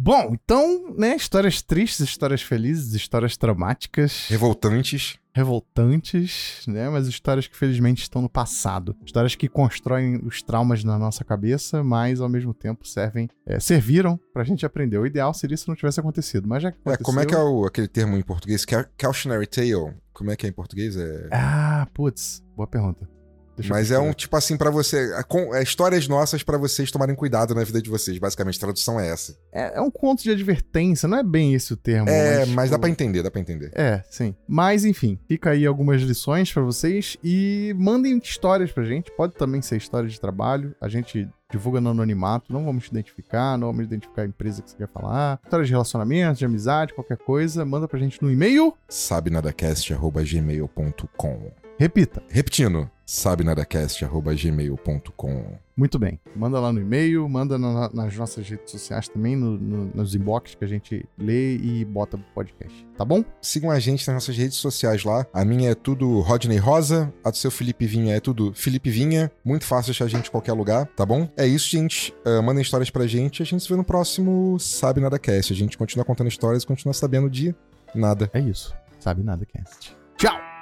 Bom, então, né, histórias tristes, histórias felizes, histórias traumáticas, revoltantes. revoltantes, né, mas histórias que felizmente estão no passado. Histórias que constroem os traumas na nossa cabeça, mas ao mesmo tempo servem, é, serviram pra gente aprender. O ideal seria se não tivesse acontecido, mas já que É, aconteceu... como é que é o- aquele termo em português? Ca- Cautionary tale. Como é que é em português? É... Ah, putz, boa pergunta. Deixa Mas é um tipo assim pra você. é com- é histórias nossas pra vocês tomarem cuidado na vida de vocês. Basicamente, a tradução é essa. É, é um conto de advertência, não é bem esse o termo. É, mas dá tipo, pra entender, dá pra entender. É, sim. Mas enfim, fica aí algumas lições pra vocês e mandem histórias pra gente. Pode também ser história de trabalho. A gente divulga no anonimato, não vamos te identificar, não vamos identificar a empresa que você quer falar. Histórias de relacionamento, de amizade, qualquer coisa, manda pra gente no e-mail. Sabe nadacast.gmail.com. Repita. Repetindo, sabe nadacast.gmail.com. Muito bem. Manda lá no e-mail, manda na- nas nossas redes sociais também, no- no- nos inbox que a gente lê e bota pro podcast. Tá bom? Sigam a gente nas nossas redes sociais lá. A minha é tudo Rodney Rosa, a do seu Felipe Vinha é tudo Felipe Vinha. Muito fácil achar a gente em qualquer lugar, tá bom? É isso, gente. Ah, mandem histórias pra gente. A gente se vê no próximo Sabe Nada Cast. A gente continua contando histórias e continua sabendo de nada. É isso. Sabe nada, cast. Tchau!